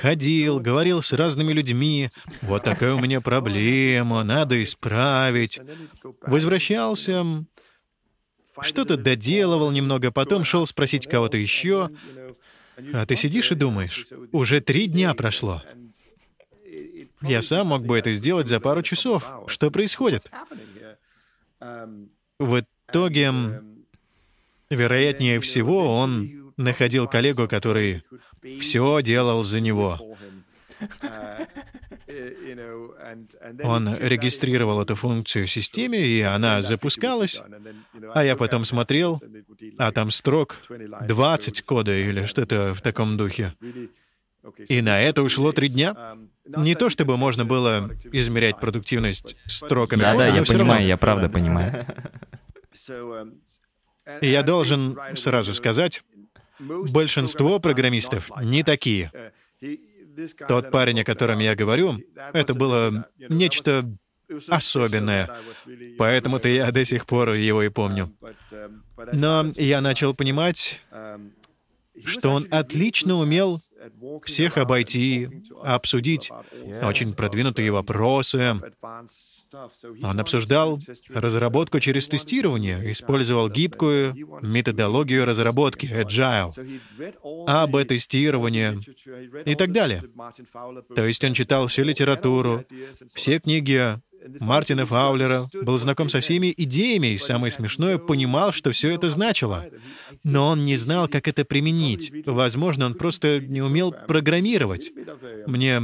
Speaker 2: Ходил, говорил с разными людьми. Вот такая у меня проблема, надо исправить. Возвращался, что-то доделывал немного, потом шел спросить кого-то еще. А ты сидишь и думаешь, уже три дня прошло. Я сам мог бы это сделать за пару часов. Что происходит? В итоге, вероятнее всего, он находил коллегу, который все делал за него. Он регистрировал эту функцию в системе, и она запускалась, а я потом смотрел, а там строк 20 кода или что-то в таком духе. И на это ушло три дня. Не то чтобы можно было измерять продуктивность строками.
Speaker 1: Да, да, я понимаю, я правда понимаю.
Speaker 2: И я должен сразу сказать, большинство программистов не такие. Тот парень, о котором я говорю, это было нечто особенное. Поэтому-то я до сих пор его и помню. Но я начал понимать, что он отлично умел всех обойти, обсудить очень продвинутые вопросы. Он обсуждал разработку через тестирование, использовал гибкую методологию разработки, agile, АБ-тестирование и так далее. То есть он читал всю литературу, все книги Мартина Фаулера, был знаком со всеми идеями и, самое смешное, понимал, что все это значило. Но он не знал, как это применить. Возможно, он просто не умел программировать. Мне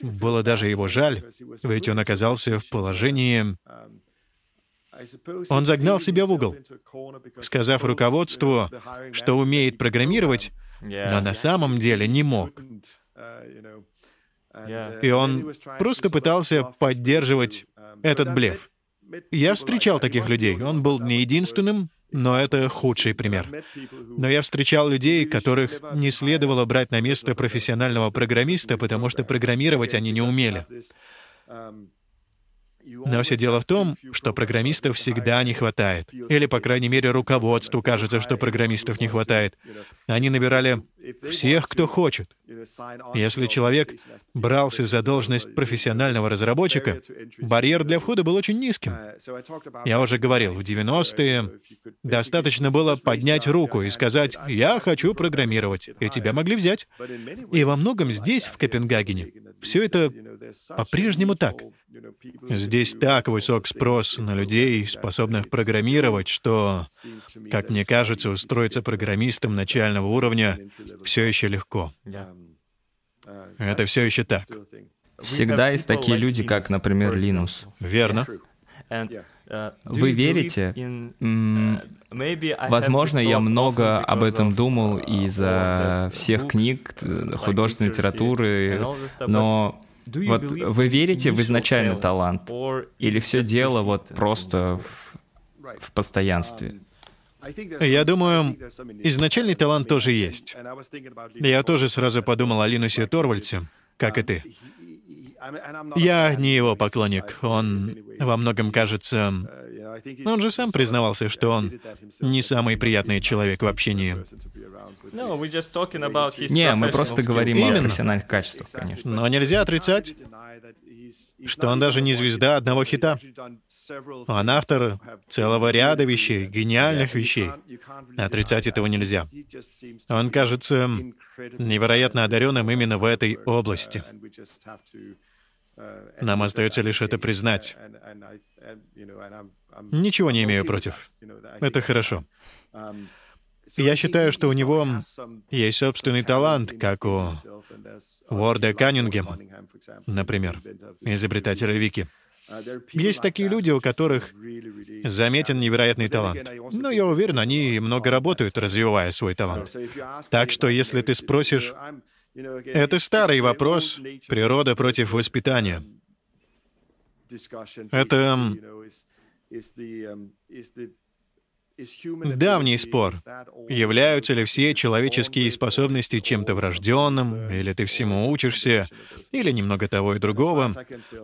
Speaker 2: было даже его жаль, ведь он оказался в положении... Он загнал себя в угол, сказав руководству, что умеет программировать, но на самом деле не мог. И он просто пытался поддерживать этот блеф. Я встречал таких людей. Он был не единственным, но это худший пример. Но я встречал людей, которых не следовало брать на место профессионального программиста, потому что программировать они не умели. Но все дело в том, что программистов всегда не хватает. Или, по крайней мере, руководству кажется, что программистов не хватает. Они набирали всех, кто хочет. Если человек брался за должность профессионального разработчика, барьер для входа был очень низким. Я уже говорил, в 90-е достаточно было поднять руку и сказать «я хочу программировать», и тебя могли взять. И во многом здесь, в Копенгагене, все это по-прежнему так. Здесь так высок спрос на людей, способных программировать, что, как мне кажется, устроиться программистом начального уровня все еще легко. Это все еще так.
Speaker 1: Всегда есть такие люди, как, например, Линус.
Speaker 2: Верно.
Speaker 1: Вы верите? Возможно, я много об этом думал из-за всех книг, художественной литературы, но вот вы верите в изначальный талант? Или все дело вот просто в, в постоянстве?
Speaker 2: Я думаю, изначальный талант тоже есть. Я тоже сразу подумал о Линусе Торвальдсе, как и ты. Я не его поклонник. Он во многом кажется Он же сам признавался, что он не самый приятный человек в общении.
Speaker 1: Не, мы просто говорим Именно. о профессиональных качествах, конечно.
Speaker 2: Но нельзя отрицать, что он даже не звезда одного хита. Он автор целого ряда вещей, гениальных вещей. Отрицать этого нельзя. Он кажется невероятно одаренным именно в этой области. Нам остается лишь это признать. Ничего не имею против. Это хорошо. Я считаю, что у него есть собственный талант, как у Уорда Каннингема, например, изобретателя Вики. Есть такие люди, у которых заметен невероятный талант. Но я уверен, они много работают, развивая свой талант. Так что, если ты спросишь, это старый вопрос природа против воспитания. Это давний спор. Являются ли все человеческие способности чем-то врожденным, или ты всему учишься, или немного того и другого.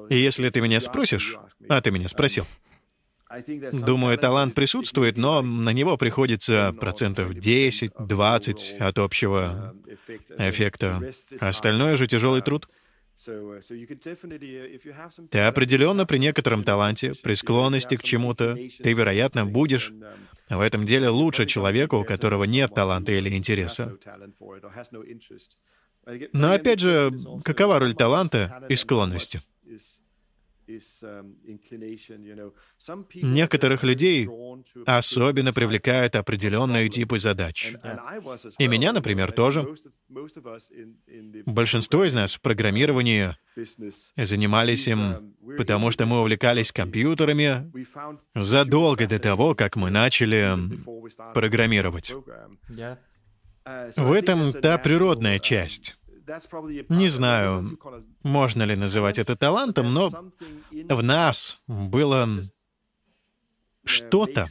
Speaker 2: И если ты меня спросишь, а ты меня спросил, Думаю, талант присутствует, но на него приходится процентов 10-20 от общего эффекта. Остальное же тяжелый труд. Ты определенно при некотором таланте, при склонности к чему-то, ты, вероятно, будешь в этом деле лучше человека, у которого нет таланта или интереса. Но опять же, какова роль таланта и склонности? Um, Некоторых людей особенно привлекают определенные типы задач. И меня, например, тоже. Большинство из нас в программировании занимались им, um, потому что мы увлекались компьютерами задолго до того, как мы начали программировать. Uh, в этом та природная часть. Не знаю, можно ли называть это талантом, но в нас было что-то,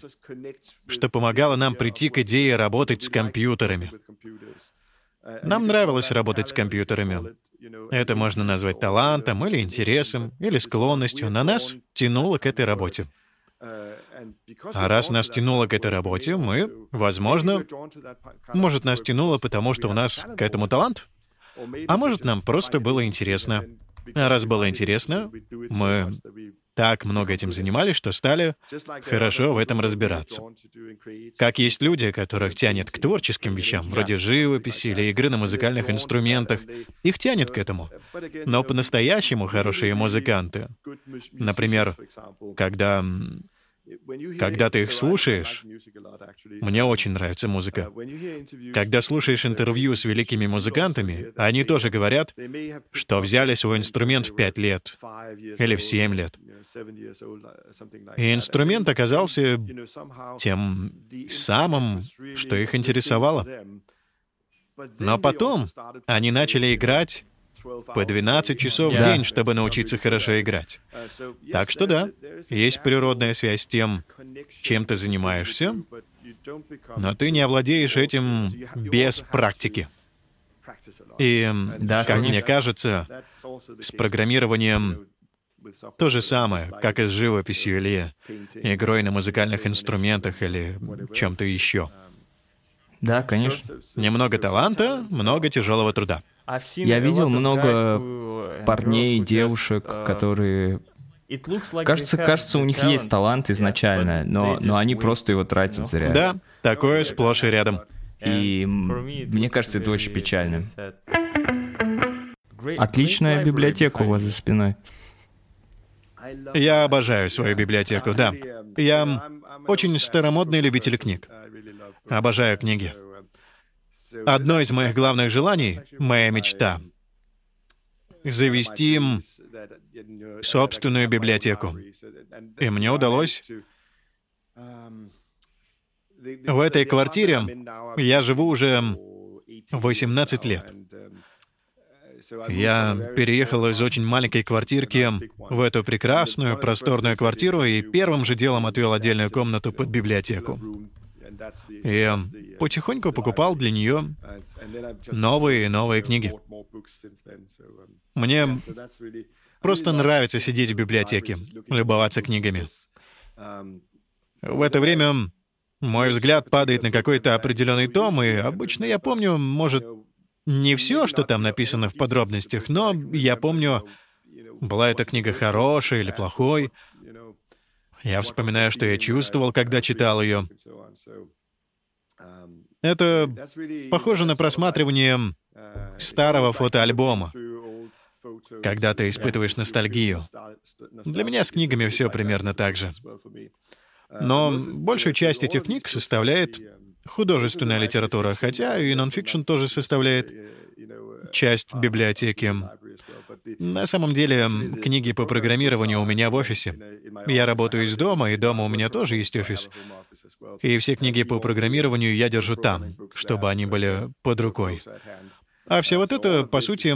Speaker 2: что помогало нам прийти к идее работать с компьютерами. Нам нравилось работать с компьютерами. Это можно назвать талантом или интересом, или склонностью. На нас тянуло к этой работе. А раз нас тянуло к этой работе, мы, возможно, может, нас тянуло, потому что у нас к этому талант? А может, нам просто было интересно. А раз было интересно, мы так много этим занимались, что стали хорошо в этом разбираться. Как есть люди, которых тянет к творческим вещам, вроде живописи или игры на музыкальных инструментах, их тянет к этому. Но по-настоящему хорошие музыканты, например, когда когда ты их слушаешь, мне очень нравится музыка. Когда слушаешь интервью с великими музыкантами, они тоже говорят, что взяли свой инструмент в пять лет или в семь лет. И инструмент оказался тем самым, что их интересовало. Но потом они начали играть по 12 часов в день, чтобы научиться хорошо играть. Так что да, есть природная связь с тем, чем ты занимаешься, но ты не овладеешь этим без практики. И, да, как мне кажется, с программированием то же самое, как и с живописью или игрой на музыкальных инструментах или чем-то еще.
Speaker 1: Да, конечно.
Speaker 2: Немного таланта, много тяжелого труда.
Speaker 1: Я видел много парней, девушек, которые Кажется, кажется, у них есть талант изначально, но, но они просто его тратят зря.
Speaker 2: Да, такое сплошь и рядом.
Speaker 1: И мне кажется, это очень печально. Отличная библиотека у вас за спиной.
Speaker 2: Я обожаю свою библиотеку, да. Я очень старомодный любитель книг. Обожаю книги. Одно из моих главных желаний, моя мечта — завести собственную библиотеку. И мне удалось. В этой квартире я живу уже 18 лет. Я переехал из очень маленькой квартирки в эту прекрасную, просторную квартиру и первым же делом отвел отдельную комнату под библиотеку. И потихоньку покупал для нее новые и новые книги. Мне просто нравится сидеть в библиотеке, любоваться книгами. В это время мой взгляд падает на какой-то определенный том, и обычно я помню, может, не все, что там написано в подробностях, но я помню, была эта книга хорошая или плохой. Я вспоминаю, что я чувствовал, когда читал ее. Это похоже на просматривание старого фотоальбома, когда ты испытываешь ностальгию. Для меня с книгами все примерно так же. Но большую часть этих книг составляет художественная литература, хотя и нонфикшн тоже составляет часть библиотеки. На самом деле, книги по программированию у меня в офисе. Я работаю из дома, и дома у меня тоже есть офис. И все книги по программированию я держу там, чтобы они были под рукой. А все вот это, по сути,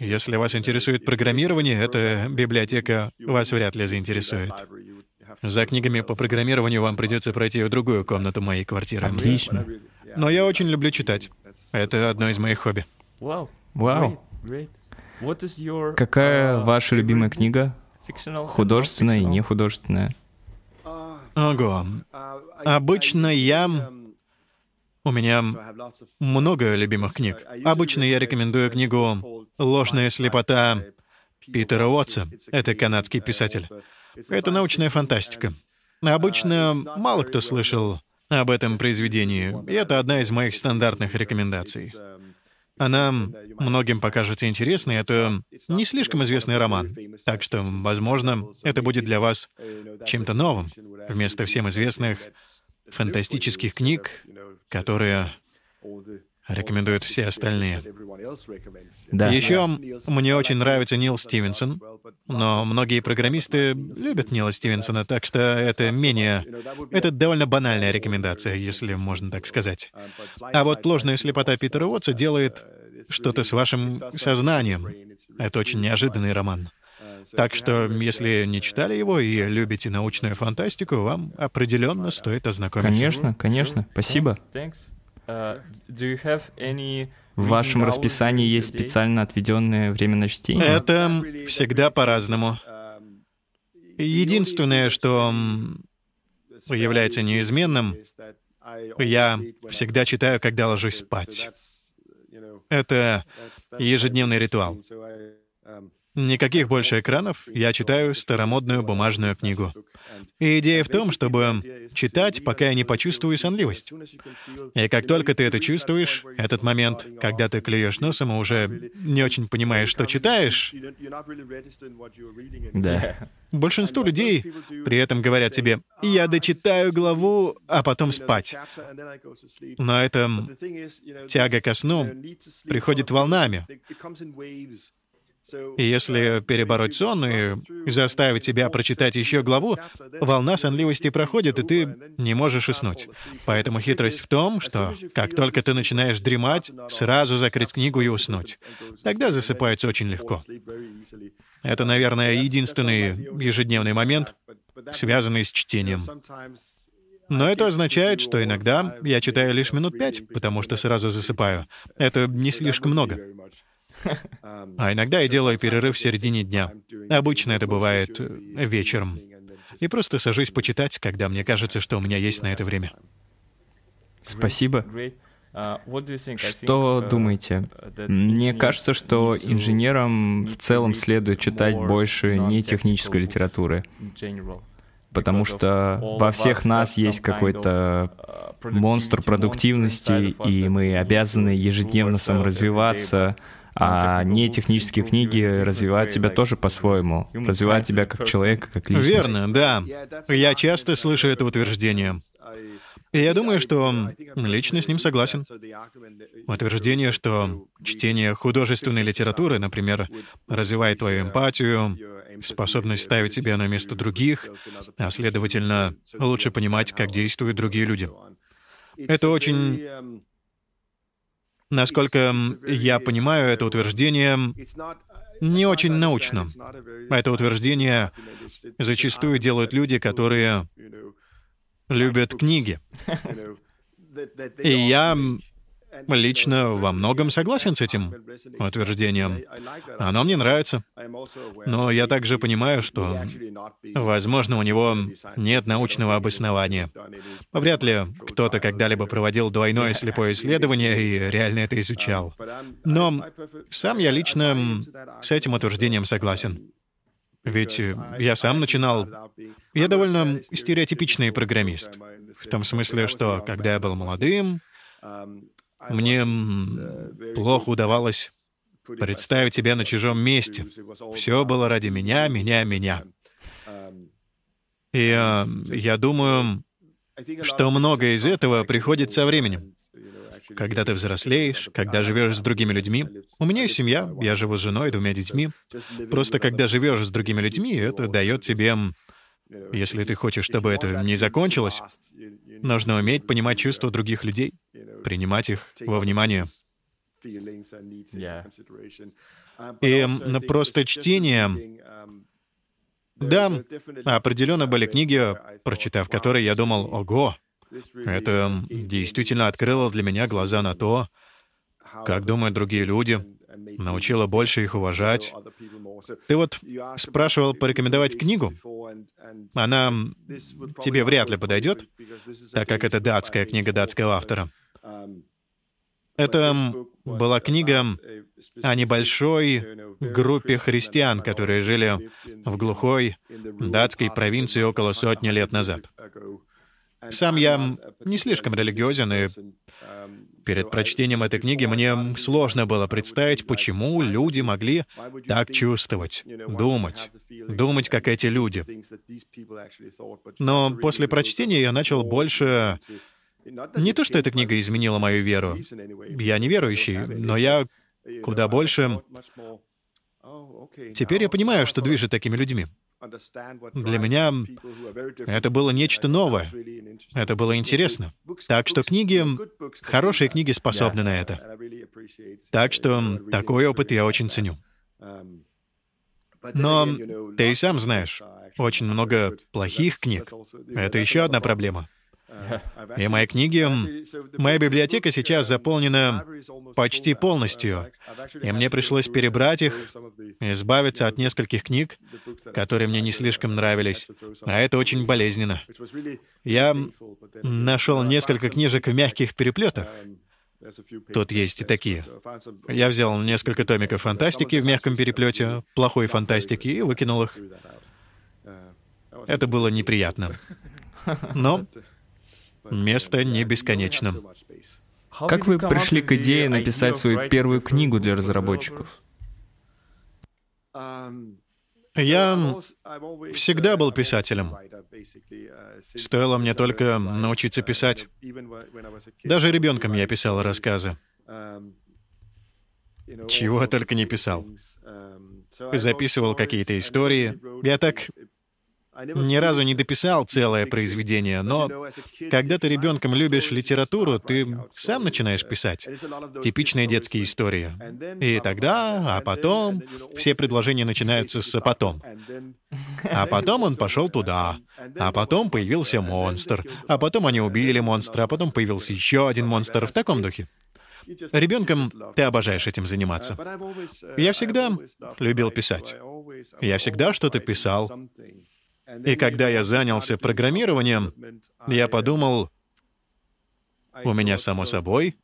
Speaker 2: если вас интересует программирование, эта библиотека вас вряд ли заинтересует. За книгами по программированию вам придется пройти в другую комнату моей квартиры.
Speaker 1: Отлично.
Speaker 2: Но я очень люблю читать. Это одно из моих хобби.
Speaker 1: Вау. Какая ваша любимая книга? Художественная и нехудожественная?
Speaker 2: Ого. Обычно я... У меня много любимых книг. Обычно я рекомендую книгу «Ложная слепота» Питера Уотса. Это канадский писатель. Это научная фантастика. Обычно мало кто слышал об этом произведении, и это одна из моих стандартных рекомендаций. Она многим покажется интересной. Это не слишком известный роман, так что, возможно, это будет для вас чем-то новым, вместо всем известных фантастических книг, которые рекомендуют все остальные. Да. Еще мне очень нравится Нил Стивенсон, но многие программисты любят Нила Стивенсона, так что это менее... Это довольно банальная рекомендация, если можно так сказать. А вот ложная слепота Питера Уотса делает что-то с вашим сознанием. Это очень неожиданный роман. Так что, если не читали его и любите научную фантастику, вам определенно стоит ознакомиться.
Speaker 1: Конечно, конечно. Спасибо. Uh, В вашем расписании есть специально отведенное время на чтение?
Speaker 2: Это всегда по-разному. Единственное, что является неизменным, я всегда читаю, когда ложусь спать. Это ежедневный ритуал. Никаких больше экранов, я читаю старомодную бумажную книгу. И идея в том, чтобы читать, пока я не почувствую сонливость. И как только ты это чувствуешь, этот момент, когда ты клюешь носом и уже не очень понимаешь, что читаешь,
Speaker 1: да.
Speaker 2: Большинство людей при этом говорят тебе, я дочитаю главу, а потом спать. Но это тяга ко сну приходит волнами. Если перебороть сон и заставить себя прочитать еще главу, волна сонливости проходит, и ты не можешь уснуть. Поэтому хитрость в том, что как только ты начинаешь дремать, сразу закрыть книгу и уснуть. Тогда засыпается очень легко. Это, наверное, единственный ежедневный момент, связанный с чтением. Но это означает, что иногда я читаю лишь минут пять, потому что сразу засыпаю. Это не слишком много. А иногда я делаю перерыв в середине дня. Обычно это бывает э, вечером. И просто сажусь почитать, когда мне кажется, что у меня есть на это время.
Speaker 1: Спасибо. Что думаете? Мне кажется, что инженерам в целом следует читать больше не технической литературы, потому что во всех нас есть какой-то монстр продуктивности, и мы обязаны ежедневно саморазвиваться, а не технические книги развивают тебя тоже по-своему, развивают тебя как человека, как личность.
Speaker 2: Верно, да. Я часто слышу это утверждение. И я думаю, что лично с ним согласен. Утверждение, что чтение художественной литературы, например, развивает твою эмпатию, способность ставить себя на место других, а следовательно, лучше понимать, как действуют другие люди. Это очень Насколько я понимаю, это утверждение не очень научно. Это утверждение зачастую делают люди, которые любят книги. И я лично во многом согласен с этим утверждением. Оно мне нравится. Но я также понимаю, что, возможно, у него нет научного обоснования. Вряд ли кто-то когда-либо проводил двойное слепое исследование и реально это изучал. Но сам я лично с этим утверждением согласен. Ведь я сам начинал... Я довольно стереотипичный программист. В том смысле, что когда я был молодым, мне плохо удавалось представить себя на чужом месте. Все было ради меня, меня, меня. И э, я думаю, что многое из этого приходит со временем. Когда ты взрослеешь, когда живешь с другими людьми. У меня есть семья, я живу с женой, двумя детьми. Просто когда живешь с другими людьми, это дает тебе если ты хочешь, чтобы это не закончилось, нужно уметь понимать чувства других людей, принимать их во внимание. И просто чтение... Да, определенно были книги, прочитав которые, я думал, ого, это действительно открыло для меня глаза на то, как думают другие люди, научило больше их уважать. Ты вот спрашивал порекомендовать книгу. Она тебе вряд ли подойдет, так как это датская книга датского автора. Это была книга о небольшой группе христиан, которые жили в глухой датской провинции около сотни лет назад. Сам я не слишком религиозен, и перед прочтением этой книги мне сложно было представить, почему люди могли так чувствовать, думать, думать, как эти люди. Но после прочтения я начал больше... Не то, что эта книга изменила мою веру. Я не верующий, но я куда больше... Теперь я понимаю, что движет такими людьми. Для меня это было нечто новое. Это было интересно. Так что книги, хорошие книги способны на это. Так что такой опыт я очень ценю. Но ты и сам знаешь, очень много плохих книг. Это еще одна проблема. И мои книги... Моя библиотека сейчас заполнена почти полностью, и мне пришлось перебрать их, избавиться от нескольких книг, которые мне не слишком нравились, а это очень болезненно. Я нашел несколько книжек в мягких переплетах, Тут есть и такие. Я взял несколько томиков фантастики в мягком переплете, плохой фантастики, и выкинул их. Это было неприятно. Но Место не бесконечно.
Speaker 1: Как вы пришли к идее написать свою первую книгу для разработчиков?
Speaker 2: Я всегда был писателем. Стоило мне только научиться писать. Даже ребенком я писал рассказы. Чего только не писал. Записывал какие-то истории. Я так ни разу не дописал целое произведение, но когда ты ребенком любишь литературу, ты сам начинаешь писать. Типичные детские истории. И тогда, а потом, все предложения начинаются с «а потом». А потом он пошел туда. А потом появился монстр. А потом они убили монстра. А потом появился еще один монстр в таком духе. Ребенком ты обожаешь этим заниматься. Я всегда любил писать. Я всегда что-то писал. И когда я занялся программированием, я подумал, у меня, само собой,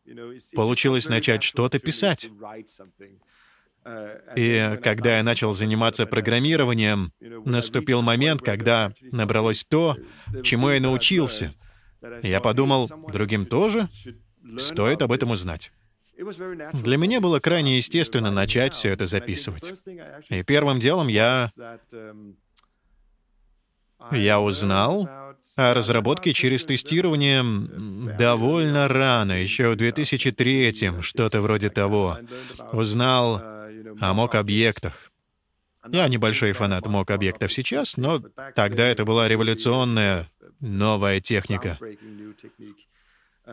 Speaker 2: получилось начать что-то писать. И когда я начал заниматься программированием, наступил момент, когда набралось то, чему я научился. Я подумал, другим тоже стоит об этом узнать. Для меня было крайне естественно начать все это записывать. И первым делом я я узнал о разработке через тестирование довольно рано, еще в 2003 что-то вроде того. Узнал о мок-объектах. Я небольшой фанат мок-объектов сейчас, но тогда это была революционная новая техника.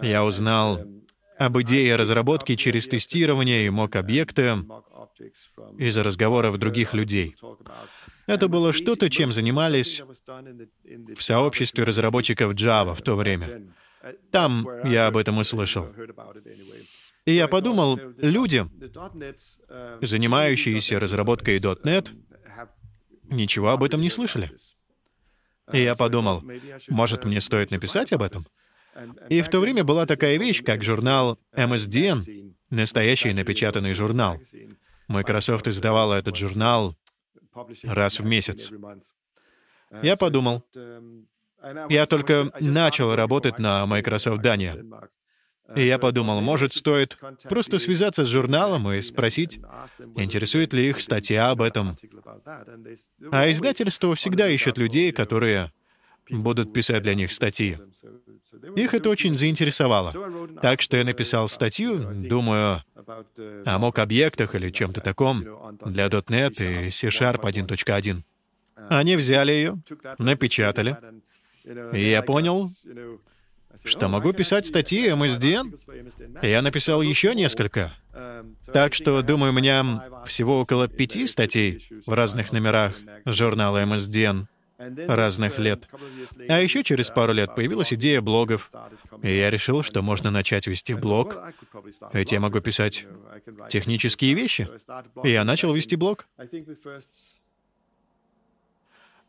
Speaker 2: Я узнал об идее разработки через тестирование и мок-объекты из разговоров других людей. Это было что-то, чем занимались в сообществе разработчиков Java в то время. Там я об этом услышал. И я подумал, люди, занимающиеся разработкой .NET, ничего об этом не слышали. И я подумал, может, мне стоит написать об этом? И в то время была такая вещь, как журнал MSDN, настоящий напечатанный журнал. Microsoft издавала этот журнал раз в месяц. Я подумал, я только начал работать на Microsoft Дания. И я подумал, может, стоит просто связаться с журналом и спросить, интересует ли их статья об этом. А издательство всегда ищет людей, которые будут писать для них статьи. Их это очень заинтересовало. Так что я написал статью, думаю, о мок-объектах или чем-то таком для .NET и C-Sharp 1.1. Они взяли ее, напечатали, и я понял, что могу писать статьи MSDN. Я написал еще несколько. Так что, думаю, у меня всего около пяти статей в разных номерах журнала MSDN разных лет. А еще через пару лет появилась идея блогов, и я решил, что можно начать вести блог, ведь я могу писать технические вещи. И я начал вести блог.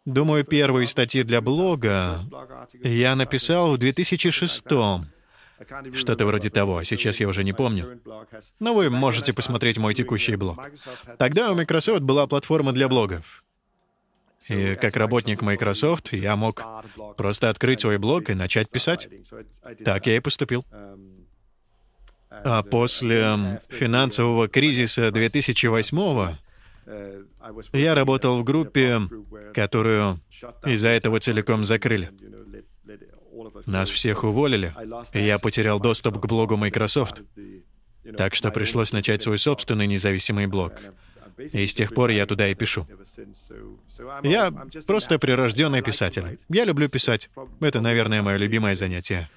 Speaker 2: Думаю, первые статьи для блога я написал в 2006 что-то вроде того. Сейчас я уже не помню. Но вы можете посмотреть мой текущий блог. Тогда у Microsoft была платформа для блогов. И как работник Microsoft я мог просто открыть свой блог и начать писать. Так я и поступил. А после финансового кризиса 2008 я работал в группе, которую из-за этого целиком закрыли. Нас всех уволили, и я потерял доступ к блогу Microsoft. Так что пришлось начать свой собственный независимый блог. И с тех пор я туда и пишу. Я просто прирожденный писатель. Я люблю писать. Это, наверное, мое любимое занятие.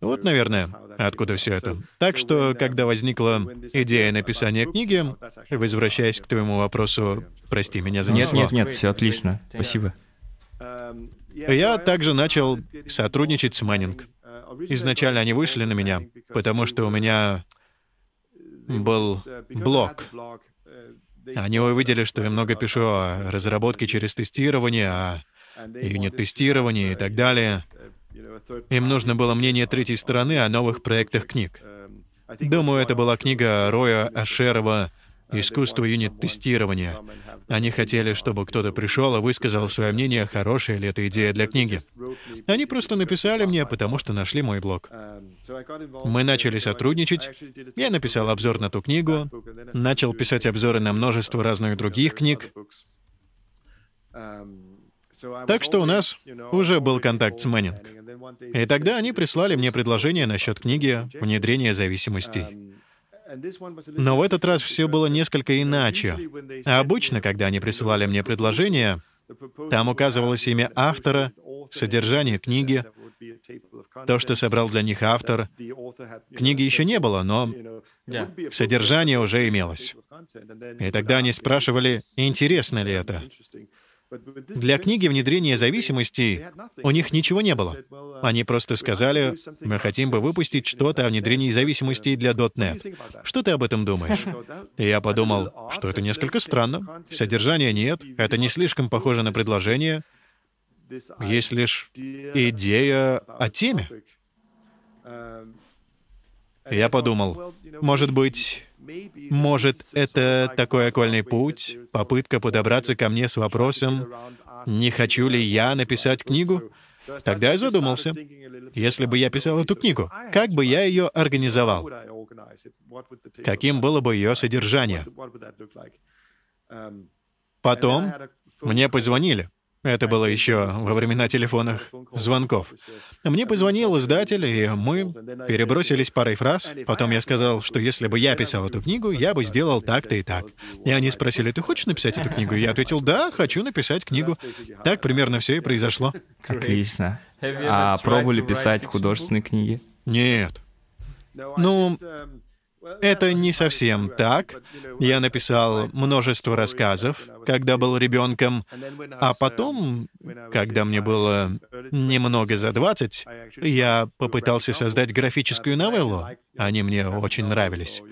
Speaker 2: Вот, наверное, откуда все это. Так что, когда возникла идея написания книги, возвращаясь к твоему вопросу, прости меня за
Speaker 1: Нет, нет, нет, все отлично. Спасибо.
Speaker 2: Я также начал сотрудничать с Маннинг. Изначально они вышли на меня, потому что у меня был блог. Они увидели, что я много пишу о разработке через тестирование, о юнит-тестировании и так далее. Им нужно было мнение третьей стороны о новых проектах книг. Думаю, это была книга Роя Ашерова «Искусство юнит-тестирования». Они хотели, чтобы кто-то пришел и высказал свое мнение, хорошая ли эта идея для книги. Они просто написали мне, потому что нашли мой блог. Мы начали сотрудничать. Я написал обзор на ту книгу, начал писать обзоры на множество разных других книг. Так что у нас уже был контакт с Мэннинг. И тогда они прислали мне предложение насчет книги «Внедрение зависимостей». Но в этот раз все было несколько иначе. А обычно, когда они присылали мне предложение, там указывалось имя автора, содержание книги, то, что собрал для них автор. Книги еще не было, но содержание уже имелось. И тогда они спрашивали, интересно ли это. Для книги «Внедрение зависимостей» у них ничего не было. Они просто сказали, мы хотим бы выпустить что-то о внедрении зависимостей для .NET. Что ты об этом думаешь? И я подумал, что это несколько странно. Содержания нет, это не слишком похоже на предложение. Есть лишь идея о теме. Я подумал, может быть, может, это такой окольный путь, попытка подобраться ко мне с вопросом, не хочу ли я написать книгу? Тогда я задумался, если бы я писал эту книгу, как бы я ее организовал? Каким было бы ее содержание? Потом мне позвонили. Это было еще во времена телефонных звонков. Мне позвонил издатель, и мы перебросились парой фраз. Потом я сказал, что если бы я писал эту книгу, я бы сделал так-то и так. И они спросили, ты хочешь написать эту книгу? Я ответил, да, хочу написать книгу. Так примерно все и произошло.
Speaker 1: Отлично. А пробовали писать художественные книги?
Speaker 2: Нет. Ну, Это не совсем так. Я написал множество рассказов, когда был ребенком, а потом, когда мне было немного за 20, я попытался создать графическую новеллу. Они мне очень нравились.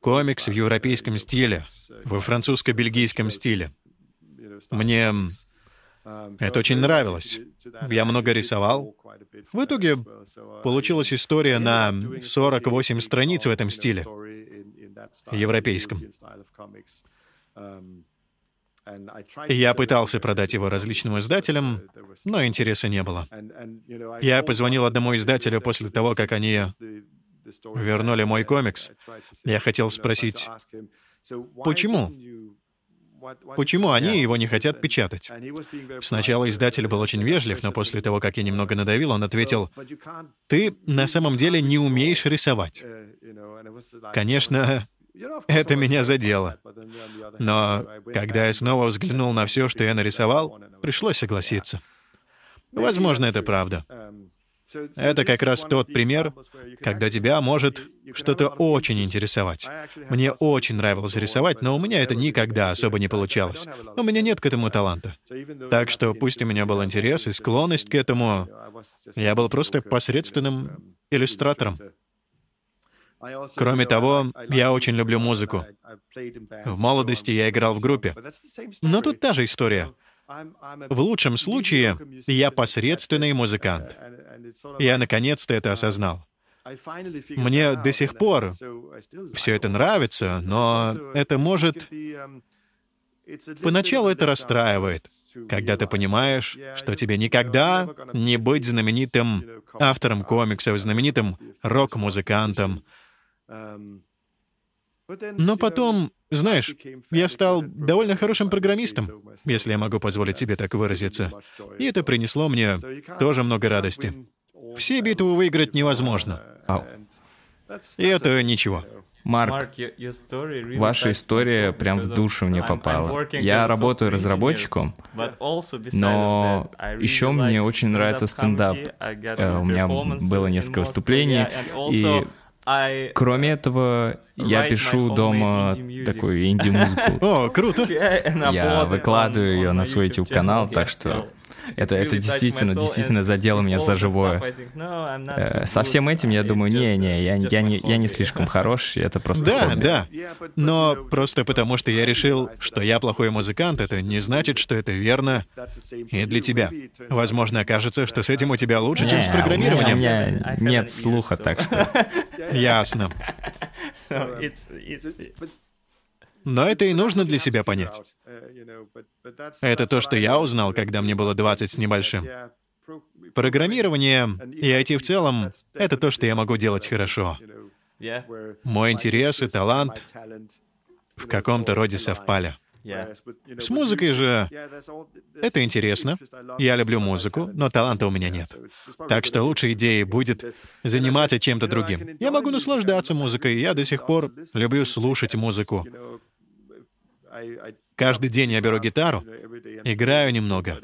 Speaker 2: Комикс в европейском стиле, во французско-бельгийском стиле. Мне это очень нравилось. Я много рисовал. В итоге получилась история на 48 страниц в этом стиле, европейском. Я пытался продать его различным издателям, но интереса не было. Я позвонил одному издателю после того, как они вернули мой комикс. Я хотел спросить, почему? Почему они его не хотят печатать? Сначала издатель был очень вежлив, но после того, как я немного надавил, он ответил, «Ты на самом деле не умеешь рисовать». Конечно, это меня задело. Но когда я снова взглянул на все, что я нарисовал, пришлось согласиться. Возможно, это правда. Это как раз тот пример, когда тебя может что-то очень интересовать. Мне очень нравилось рисовать, но у меня это никогда особо не получалось. У меня нет к этому таланта. Так что пусть у меня был интерес и склонность к этому, я был просто посредственным иллюстратором. Кроме того, я очень люблю музыку. В молодости я играл в группе. Но тут та же история. В лучшем случае я посредственный музыкант. Я наконец-то это осознал. Мне до сих пор все это нравится, но это может... Поначалу это расстраивает, когда ты понимаешь, что тебе никогда не быть знаменитым автором комиксов, знаменитым рок-музыкантом. Но потом, знаешь, я стал довольно хорошим программистом, если я могу позволить себе так выразиться. И это принесло мне тоже много радости. Все битвы выиграть невозможно. Ау. И это ничего.
Speaker 1: Марк, ваша история прям в душу мне попала. Я работаю разработчиком, но еще мне очень нравится стендап. Э, у меня было несколько выступлений, и Кроме этого, я пишу дома такую инди-музыку.
Speaker 2: О, круто!
Speaker 1: Я выкладываю ее на свой YouTube-канал, так что это, это действительно, действительно задело меня за живое. Э, со всем этим я думаю, не-не, я, я, не, я не слишком хорош, это просто
Speaker 2: Да,
Speaker 1: хобби.
Speaker 2: да. Но просто потому, что я решил, что я плохой музыкант, это не значит, что это верно и для тебя. Возможно, окажется, что с этим у тебя лучше, чем с программированием.
Speaker 1: У меня нет слуха, так что...
Speaker 2: Ясно. Но это и нужно для себя понять. Это то, что я узнал, когда мне было 20 с небольшим. Программирование и IT в целом — это то, что я могу делать хорошо. Мой интерес и талант в каком-то роде совпали. С музыкой же это интересно. Я люблю музыку, но таланта у меня нет. Так что лучшей идеей будет заниматься чем-то другим. Я могу наслаждаться музыкой, я до сих пор люблю слушать музыку. Каждый день я беру гитару, играю немного,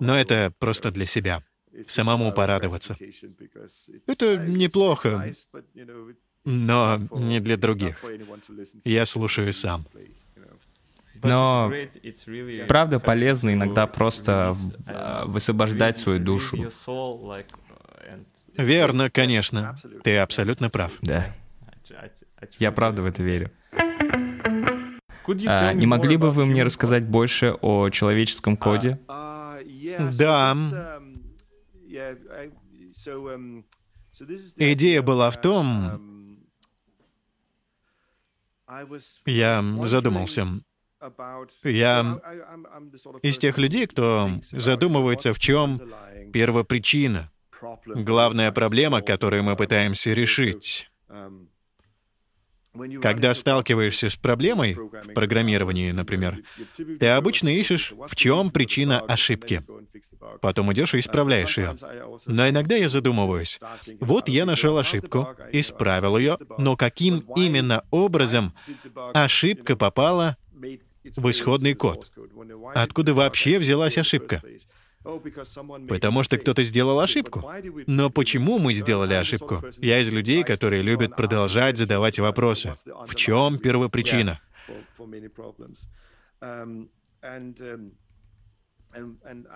Speaker 2: но это просто для себя, самому порадоваться. Это неплохо, но не для других. Я слушаю сам.
Speaker 1: Но правда полезно иногда просто э, высвобождать свою душу.
Speaker 2: Верно, конечно. Ты абсолютно прав.
Speaker 1: Да. Я правда в это верю. А, не могли бы вы мне рассказать больше о человеческом коде?
Speaker 2: Да. Идея была в том... Я задумался. Я из тех людей, кто задумывается, в чем первопричина, главная проблема, которую мы пытаемся решить. Когда сталкиваешься с проблемой в программировании, например, ты обычно ищешь, в чем причина ошибки. Потом идешь и исправляешь ее. Но иногда я задумываюсь. Вот я нашел ошибку, исправил ее, но каким именно образом ошибка попала в исходный код? Откуда вообще взялась ошибка? Потому что кто-то сделал ошибку. Но почему мы сделали ошибку? Я из людей, которые любят продолжать задавать вопросы. В чем первопричина?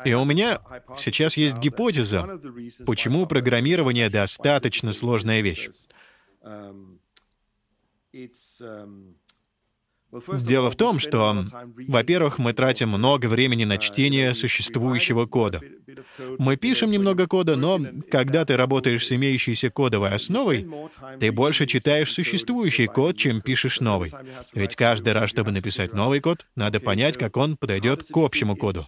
Speaker 2: И у меня сейчас есть гипотеза, почему программирование достаточно сложная вещь. Дело в том, что, во-первых, мы тратим много времени на чтение существующего кода. Мы пишем немного кода, но когда ты работаешь с имеющейся кодовой основой, ты больше читаешь существующий код, чем пишешь новый. Ведь каждый раз, чтобы написать новый код, надо понять, как он подойдет к общему коду.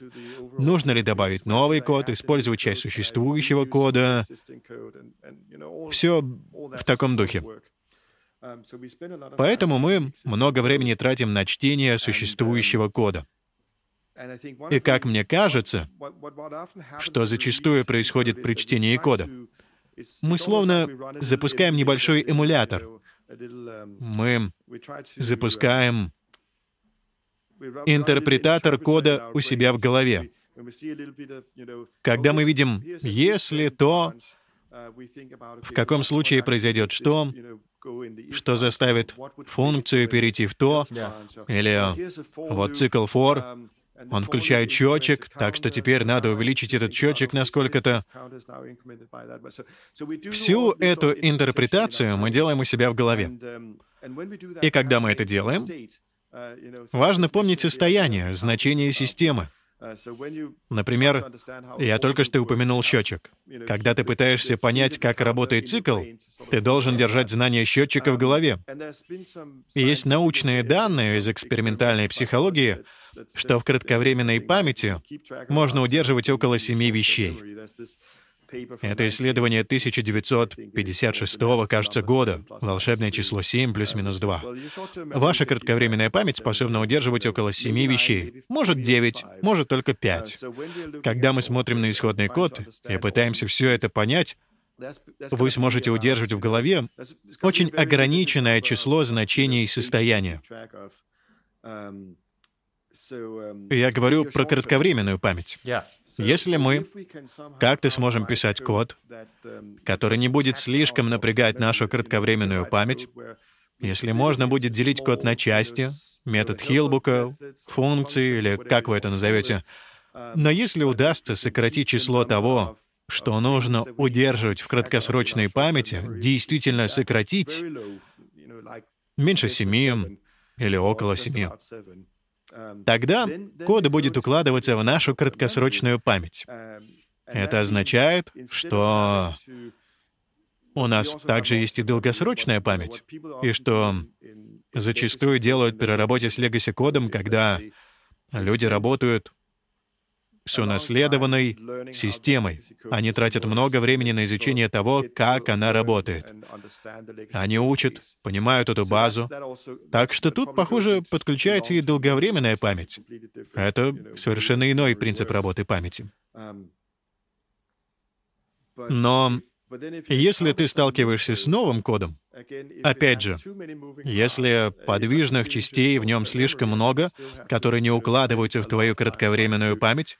Speaker 2: Нужно ли добавить новый код, использовать часть существующего кода. Все в таком духе. Поэтому мы много времени тратим на чтение существующего кода. И как мне кажется, что зачастую происходит при чтении кода, мы словно запускаем небольшой эмулятор. Мы запускаем интерпретатор кода у себя в голове. Когда мы видим «если то», в каком случае произойдет что, что заставит функцию перейти в то, или вот цикл for, он включает счетчик, так что теперь надо увеличить этот счетчик на сколько-то. Всю эту интерпретацию мы делаем у себя в голове. И когда мы это делаем, важно помнить состояние, значение системы. Например, я только что упомянул счетчик. Когда ты пытаешься понять, как работает цикл, ты должен держать знание счетчика в голове. И есть научные данные из экспериментальной психологии, что в кратковременной памяти можно удерживать около семи вещей. Это исследование 1956, кажется, года. Волшебное число 7 плюс-минус 2. Ваша кратковременная память способна удерживать около 7 вещей. Может 9, может только 5. Когда мы смотрим на исходный код и пытаемся все это понять, вы сможете удерживать в голове очень ограниченное число значений и состояния. Um, Я говорю про кратковременную память. Если мы как-то сможем писать код, um, который не будет слишком напрягать нашу кратковременную память, если можно будет делить код на части, метод Хилбука, функции или как вы это назовете, um, но если удастся сократить число того, что нужно удерживать в краткосрочной памяти, действительно сократить, меньше семи или около семи, Тогда код будет укладываться в нашу краткосрочную память. Это означает, что у нас также есть и долгосрочная память, и что зачастую делают при работе с legacy-кодом, когда люди работают с унаследованной системой. Они тратят много времени на изучение того, как она работает. Они учат, понимают эту базу. Так что тут, похоже, подключается и долговременная память. Это совершенно иной принцип работы памяти. Но если ты сталкиваешься с новым кодом, опять же, если подвижных частей в нем слишком много, которые не укладываются в твою кратковременную память,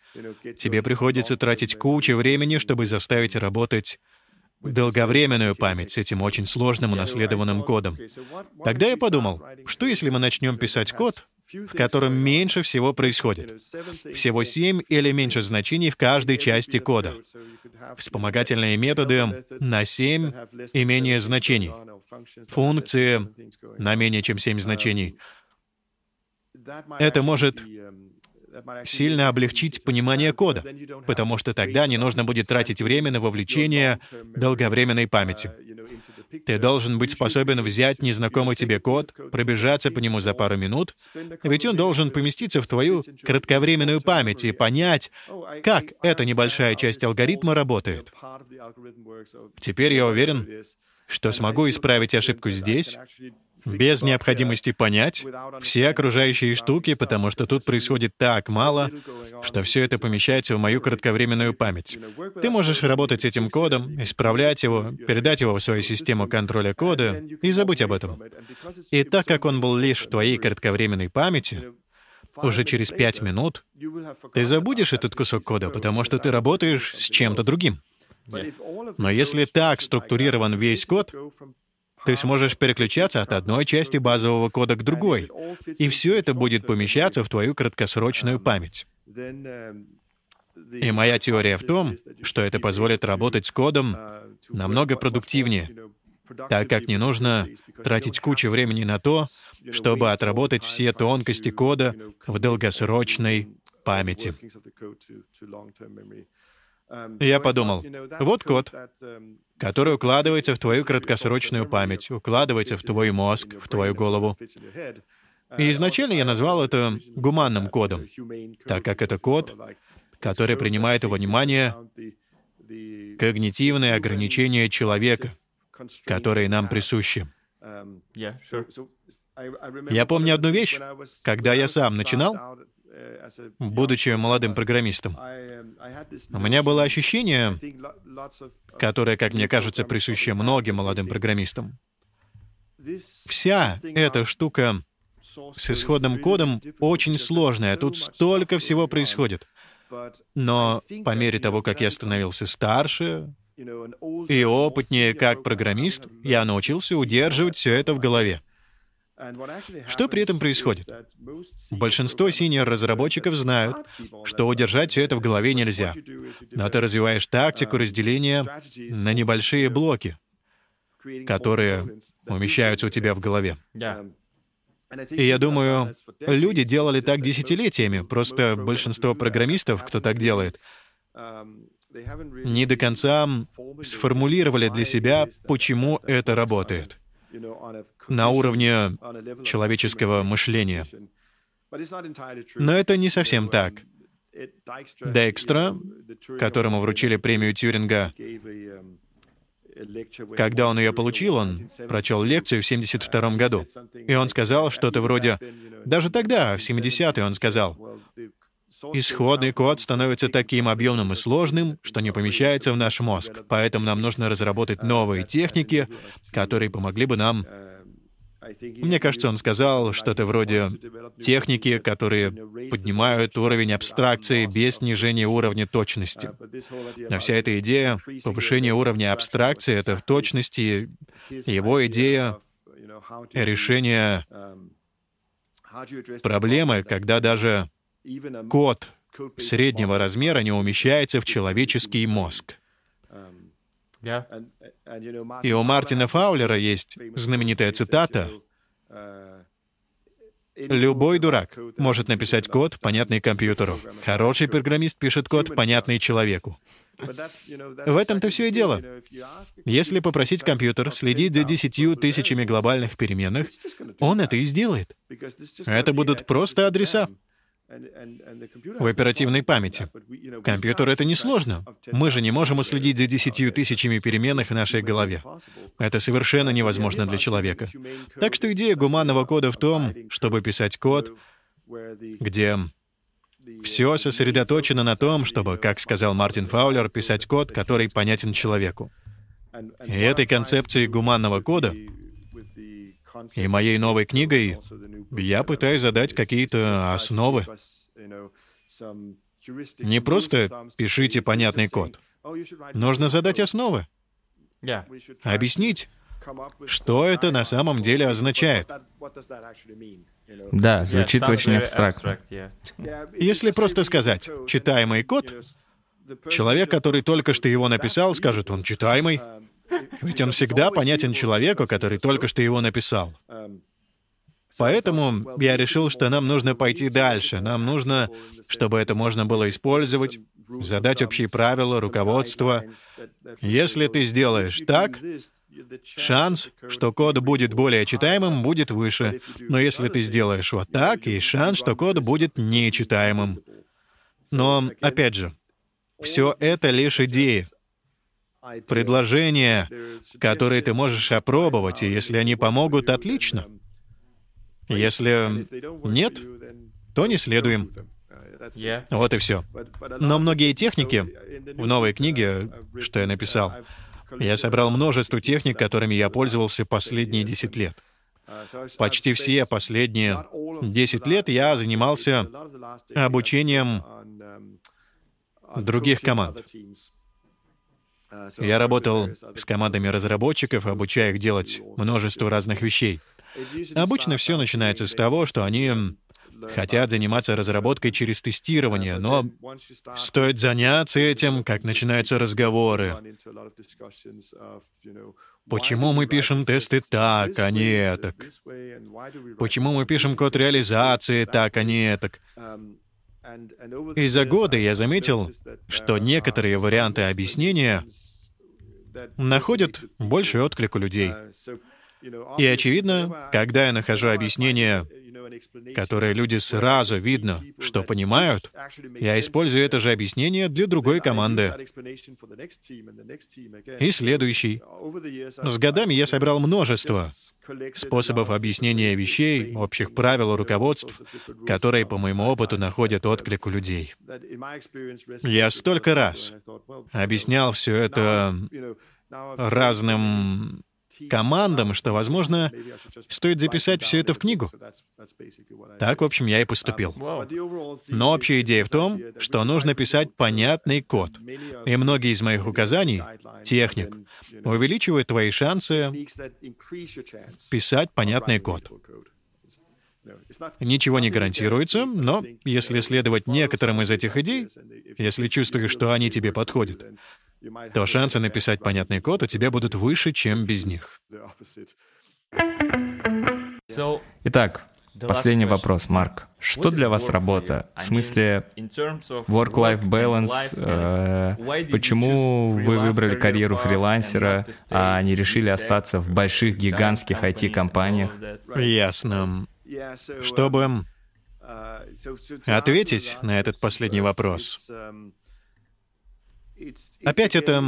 Speaker 2: тебе приходится тратить кучу времени, чтобы заставить работать долговременную память с этим очень сложным унаследованным кодом. Тогда я подумал, что если мы начнем писать код, в котором меньше всего происходит. Всего семь или меньше значений в каждой части кода. Вспомогательные методы на семь и менее значений. Функции на менее чем семь значений. Это может сильно облегчить понимание кода, потому что тогда не нужно будет тратить время на вовлечение долговременной памяти. Ты должен быть способен взять незнакомый тебе код, пробежаться по нему за пару минут, ведь он должен поместиться в твою кратковременную память и понять, как эта небольшая часть алгоритма работает. Теперь я уверен, что смогу исправить ошибку здесь, без необходимости понять все окружающие штуки, потому что тут происходит так мало, что все это помещается в мою кратковременную память. Ты можешь работать этим кодом, исправлять его, передать его в свою систему контроля кода и забыть об этом. И так как он был лишь в твоей кратковременной памяти, уже через пять минут ты забудешь этот кусок кода, потому что ты работаешь с чем-то другим. Но если так структурирован весь код, ты сможешь переключаться от одной части базового кода к другой, и все это будет помещаться в твою краткосрочную память. И моя теория в том, что это позволит работать с кодом намного продуктивнее, так как не нужно тратить кучу времени на то, чтобы отработать все тонкости кода в долгосрочной памяти. Я подумал, вот код, который укладывается в твою краткосрочную память, укладывается в твой мозг, в твою голову. И изначально я назвал это гуманным кодом, так как это код, который принимает во внимание когнитивные ограничения человека, которые нам присущи. Я помню одну вещь. Когда я сам начинал, будучи молодым программистом, у меня было ощущение, которое, как мне кажется, присуще многим молодым программистам. Вся эта штука с исходным кодом очень сложная. Тут столько всего происходит. Но по мере того, как я становился старше и опытнее как программист, я научился удерживать все это в голове. Что при этом происходит? Большинство синер-разработчиков знают, что удержать все это в голове нельзя. Но ты развиваешь тактику разделения на небольшие блоки, которые умещаются у тебя в голове. И я думаю, люди делали так десятилетиями, просто большинство программистов, кто так делает, не до конца сформулировали для себя, почему это работает на уровне человеческого мышления. Но это не совсем так. Декстра, которому вручили премию Тюринга, когда он ее получил, он прочел лекцию в 72 году. И он сказал что-то вроде... Даже тогда, в 70-е, он сказал, Исходный код становится таким объемным и сложным, что не помещается в наш мозг. Поэтому нам нужно разработать новые техники, которые помогли бы нам мне кажется, он сказал что-то вроде техники, которые поднимают уровень абстракции без снижения уровня точности. Но вся эта идея повышения уровня абстракции — это в точности его идея решения проблемы, когда даже код среднего размера не умещается в человеческий мозг. И у Мартина Фаулера есть знаменитая цитата Любой дурак может написать код, понятный компьютеру. Хороший программист пишет код, понятный человеку. В этом-то все и дело. Если попросить компьютер следить за десятью тысячами глобальных переменных, он это и сделает. Это будут просто адреса в оперативной памяти. Компьютер — это несложно. Мы же не можем уследить за десятью тысячами переменных в нашей голове. Это совершенно невозможно для человека. Так что идея гуманного кода в том, чтобы писать код, где все сосредоточено на том, чтобы, как сказал Мартин Фаулер, писать код, который понятен человеку. И этой концепции гуманного кода и моей новой книгой я пытаюсь задать какие-то основы. Не просто пишите понятный код. Нужно задать основы. Объяснить, что это на самом деле означает.
Speaker 1: Да, звучит очень абстрактно.
Speaker 2: Если просто сказать «читаемый код», человек, который только что его написал, скажет «он читаемый», ведь он всегда понятен человеку, который только что его написал. Поэтому я решил, что нам нужно пойти дальше. Нам нужно, чтобы это можно было использовать, задать общие правила, руководство. Если ты сделаешь так, шанс, что код будет более читаемым, будет выше. Но если ты сделаешь вот так, есть шанс, что код будет нечитаемым. Но, опять же, все это лишь идеи предложения, которые ты можешь опробовать, и если они помогут, отлично. Если нет, то не следуем. Вот и все. Но многие техники в новой книге, что я написал, я собрал множество техник, которыми я пользовался последние 10 лет. Почти все последние 10 лет я занимался обучением других команд. Я работал с командами разработчиков, обучая их делать множество разных вещей. Обычно все начинается с того, что они хотят заниматься разработкой через тестирование, но стоит заняться этим, как начинаются разговоры. Почему мы пишем тесты так, а не так? Почему мы пишем код реализации так, а не так? И за годы я заметил, что некоторые варианты объяснения находят больший отклик у людей. И очевидно, когда я нахожу объяснение, которое люди сразу видно, что понимают, я использую это же объяснение для другой команды. И следующий. С годами я собрал множество способов объяснения вещей, общих правил, руководств, которые, по моему опыту, находят отклик у людей. Я столько раз объяснял все это разным командам, что, возможно, стоит записать все это в книгу. Так, в общем, я и поступил. Но общая идея в том, что нужно писать понятный код. И многие из моих указаний, техник, увеличивают твои шансы писать понятный код. Ничего не гарантируется, но если следовать некоторым из этих идей, если чувствуешь, что они тебе подходят, то шансы написать понятный код у тебя будут выше, чем без них.
Speaker 1: Итак, последний вопрос, Марк. Что для вас работа? В смысле work-life balance? Э, почему вы выбрали карьеру фрилансера, а не решили остаться в больших гигантских IT-компаниях?
Speaker 2: Ясно. Чтобы ответить на этот последний вопрос, Опять это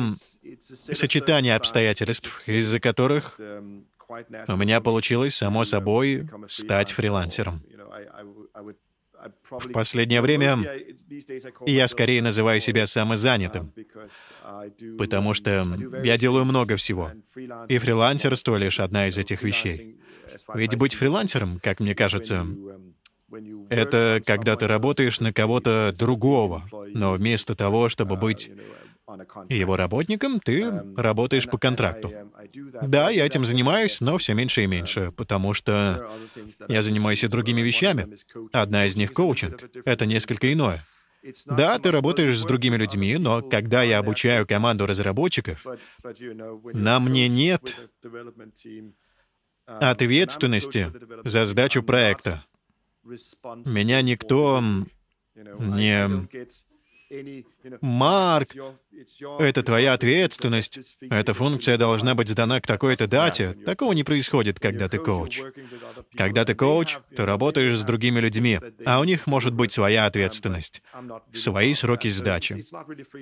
Speaker 2: сочетание обстоятельств, из-за которых у меня получилось, само собой, стать фрилансером. В последнее время я скорее называю себя самозанятым, потому что я делаю много всего, и фрилансерство — лишь одна из этих вещей. Ведь быть фрилансером, как мне кажется, это когда ты работаешь на кого-то другого, но вместо того, чтобы быть его работником, ты работаешь по контракту. Да, я этим занимаюсь, но все меньше и меньше, потому что я занимаюсь и другими вещами. Одна из них — коучинг. Это несколько иное. Да, ты работаешь с другими людьми, но когда я обучаю команду разработчиков, на мне нет ответственности за сдачу проекта. Меня никто не Марк, это твоя ответственность. Эта функция должна быть сдана к такой-то дате. Такого не происходит, когда ты коуч. Когда ты коуч, ты работаешь с другими людьми, а у них может быть своя ответственность, свои сроки сдачи.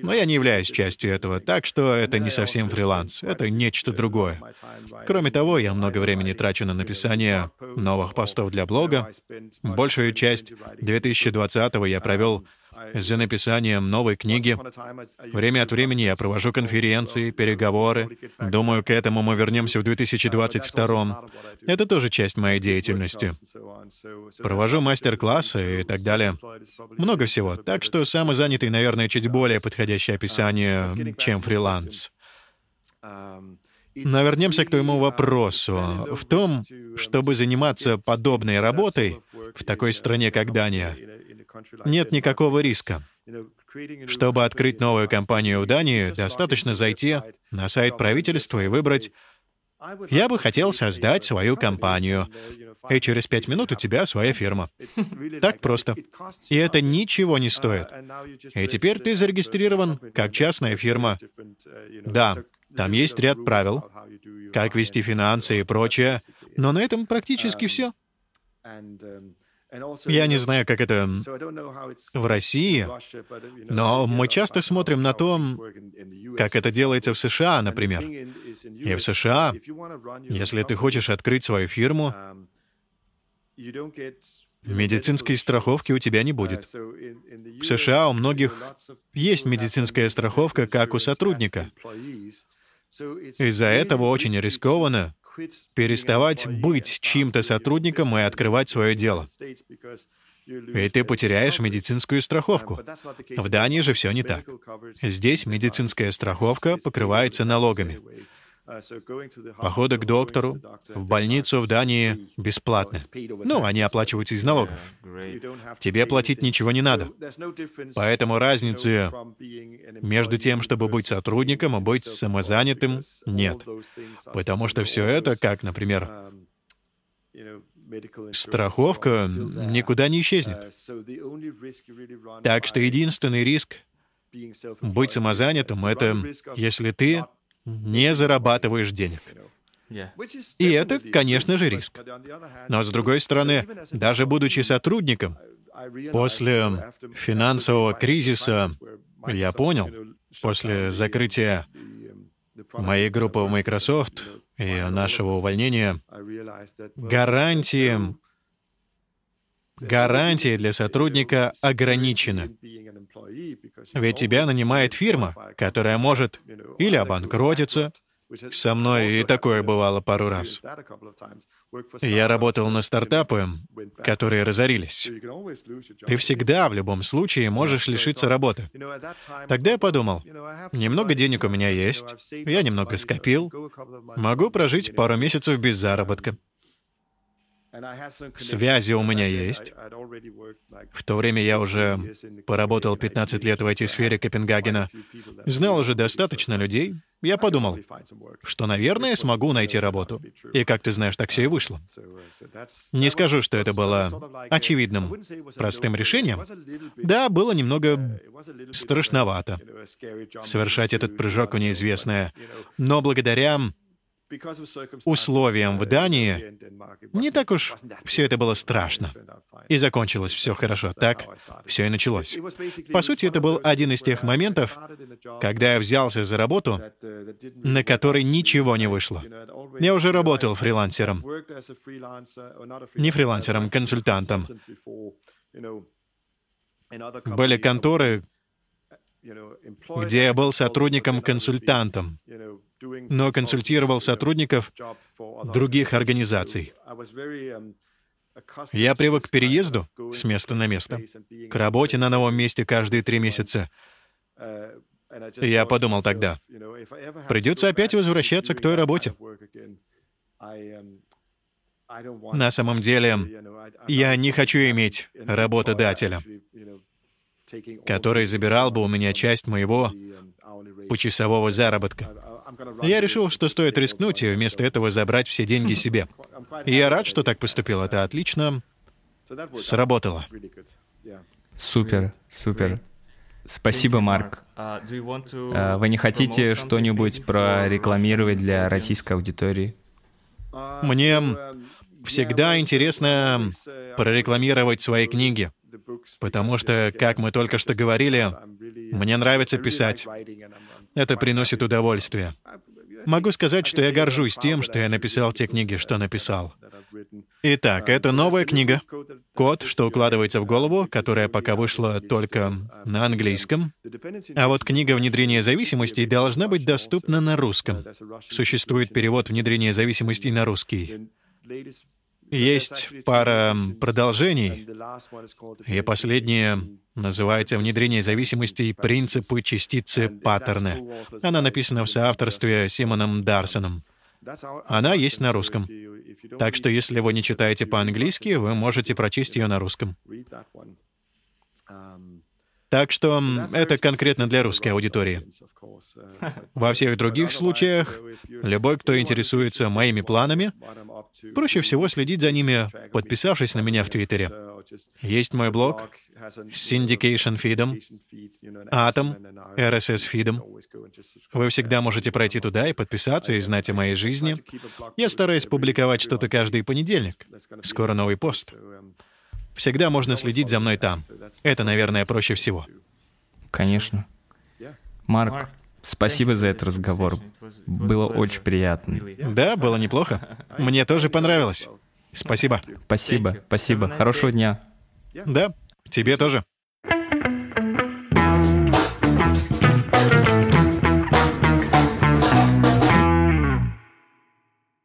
Speaker 2: Но я не являюсь частью этого, так что это не совсем фриланс, это нечто другое. Кроме того, я много времени трачу на написание новых постов для блога. Большую часть 2020 я провел за написанием новой книги. Время от времени я провожу конференции, переговоры. Думаю, к этому мы вернемся в 2022. Это тоже часть моей деятельности. Провожу мастер-классы и так далее. Много всего. Так что самозанятый, наверное, чуть более подходящее описание, чем фриланс. Но вернемся к твоему вопросу. В том, чтобы заниматься подобной работой в такой стране, как Дания, нет никакого риска. Чтобы открыть новую компанию в Дании, достаточно зайти на сайт правительства и выбрать «Я бы хотел создать свою компанию», и через пять минут у тебя своя фирма. Так просто. И это ничего не стоит. И теперь ты зарегистрирован как частная фирма. Да, там есть ряд правил, как вести финансы и прочее, но на этом практически все. Я не знаю, как это в России, но мы часто смотрим на то, как это делается в США, например. И в США, если ты хочешь открыть свою фирму, медицинской страховки у тебя не будет. В США у многих есть медицинская страховка, как у сотрудника. Из-за этого очень рискованно переставать быть чьим-то сотрудником и открывать свое дело. И ты потеряешь медицинскую страховку. В Дании же все не так. Здесь медицинская страховка покрывается налогами. Походы к доктору, в больницу в Дании бесплатны. Ну, они оплачиваются из налогов. Тебе платить ничего не надо. Поэтому разницы между тем, чтобы быть сотрудником и быть самозанятым, нет. Потому что все это, как, например, страховка никуда не исчезнет. Так что единственный риск быть самозанятым — это если ты не зарабатываешь денег. И это, конечно же, риск. Но, с другой стороны, даже будучи сотрудником, после финансового кризиса я понял, после закрытия моей группы в Microsoft и нашего увольнения, гарантии, гарантии для сотрудника ограничены. Ведь тебя нанимает фирма, которая может или обанкротиться, со мной и такое бывало пару раз. Я работал на стартапы, которые разорились. Ты всегда, в любом случае, можешь лишиться работы. Тогда я подумал, немного денег у меня есть, я немного скопил, могу прожить пару месяцев без заработка. Связи у меня есть. В то время я уже поработал 15 лет в IT-сфере Копенгагена. Знал уже достаточно людей. Я подумал, что, наверное, смогу найти работу. И, как ты знаешь, так все и вышло. Не скажу, что это было очевидным, простым решением. Да, было немного страшновато совершать этот прыжок в неизвестное. Но благодаря условиям в Дании, не так уж все это было страшно. И закончилось все хорошо. Так все и началось. По сути, это был один из тех моментов, когда я взялся за работу, на которой ничего не вышло. Я уже работал фрилансером. Не фрилансером, консультантом. Были конторы, где я был сотрудником-консультантом но консультировал сотрудников других организаций. Я привык к переезду с места на место, к работе на новом месте каждые три месяца. Я подумал тогда, придется опять возвращаться к той работе. На самом деле, я не хочу иметь работодателя, который забирал бы у меня часть моего почасового заработка. Я решил, что стоит рискнуть и вместо этого забрать все деньги себе. И я рад, что так поступил. Это отлично сработало.
Speaker 1: Супер, супер. Спасибо, Марк. А, вы не хотите что-нибудь прорекламировать для российской аудитории?
Speaker 2: Мне всегда интересно прорекламировать свои книги, потому что, как мы только что говорили, мне нравится писать. Это приносит удовольствие. Могу сказать, что я горжусь тем, что я написал те книги, что написал. Итак, это новая книга. Код, что укладывается в голову, которая пока вышла только на английском. А вот книга «Внедрение зависимостей» должна быть доступна на русском. Существует перевод «Внедрение зависимостей» на русский. Есть пара продолжений, и последнее называется «Внедрение зависимостей. Принципы, частицы, паттерны». Она написана в соавторстве Симоном Дарсоном. Она есть на русском. Так что если вы не читаете по-английски, вы можете прочесть ее на русском. Так что это конкретно для русской аудитории. Во всех других случаях, любой, кто интересуется моими планами, проще всего следить за ними, подписавшись на меня в Твиттере. Есть мой блог с Syndication фидом, Atom, RSS фидом. Вы всегда можете пройти туда и подписаться и знать о моей жизни. Я стараюсь публиковать что-то каждый понедельник. Скоро новый пост. Всегда можно следить за мной там. Это, наверное, проще всего.
Speaker 1: Конечно. Марк, спасибо за этот разговор. Было очень приятно.
Speaker 2: Да, было неплохо. Мне тоже понравилось. Спасибо.
Speaker 1: Спасибо, спасибо. Хорошего дня.
Speaker 2: Да, тебе тоже.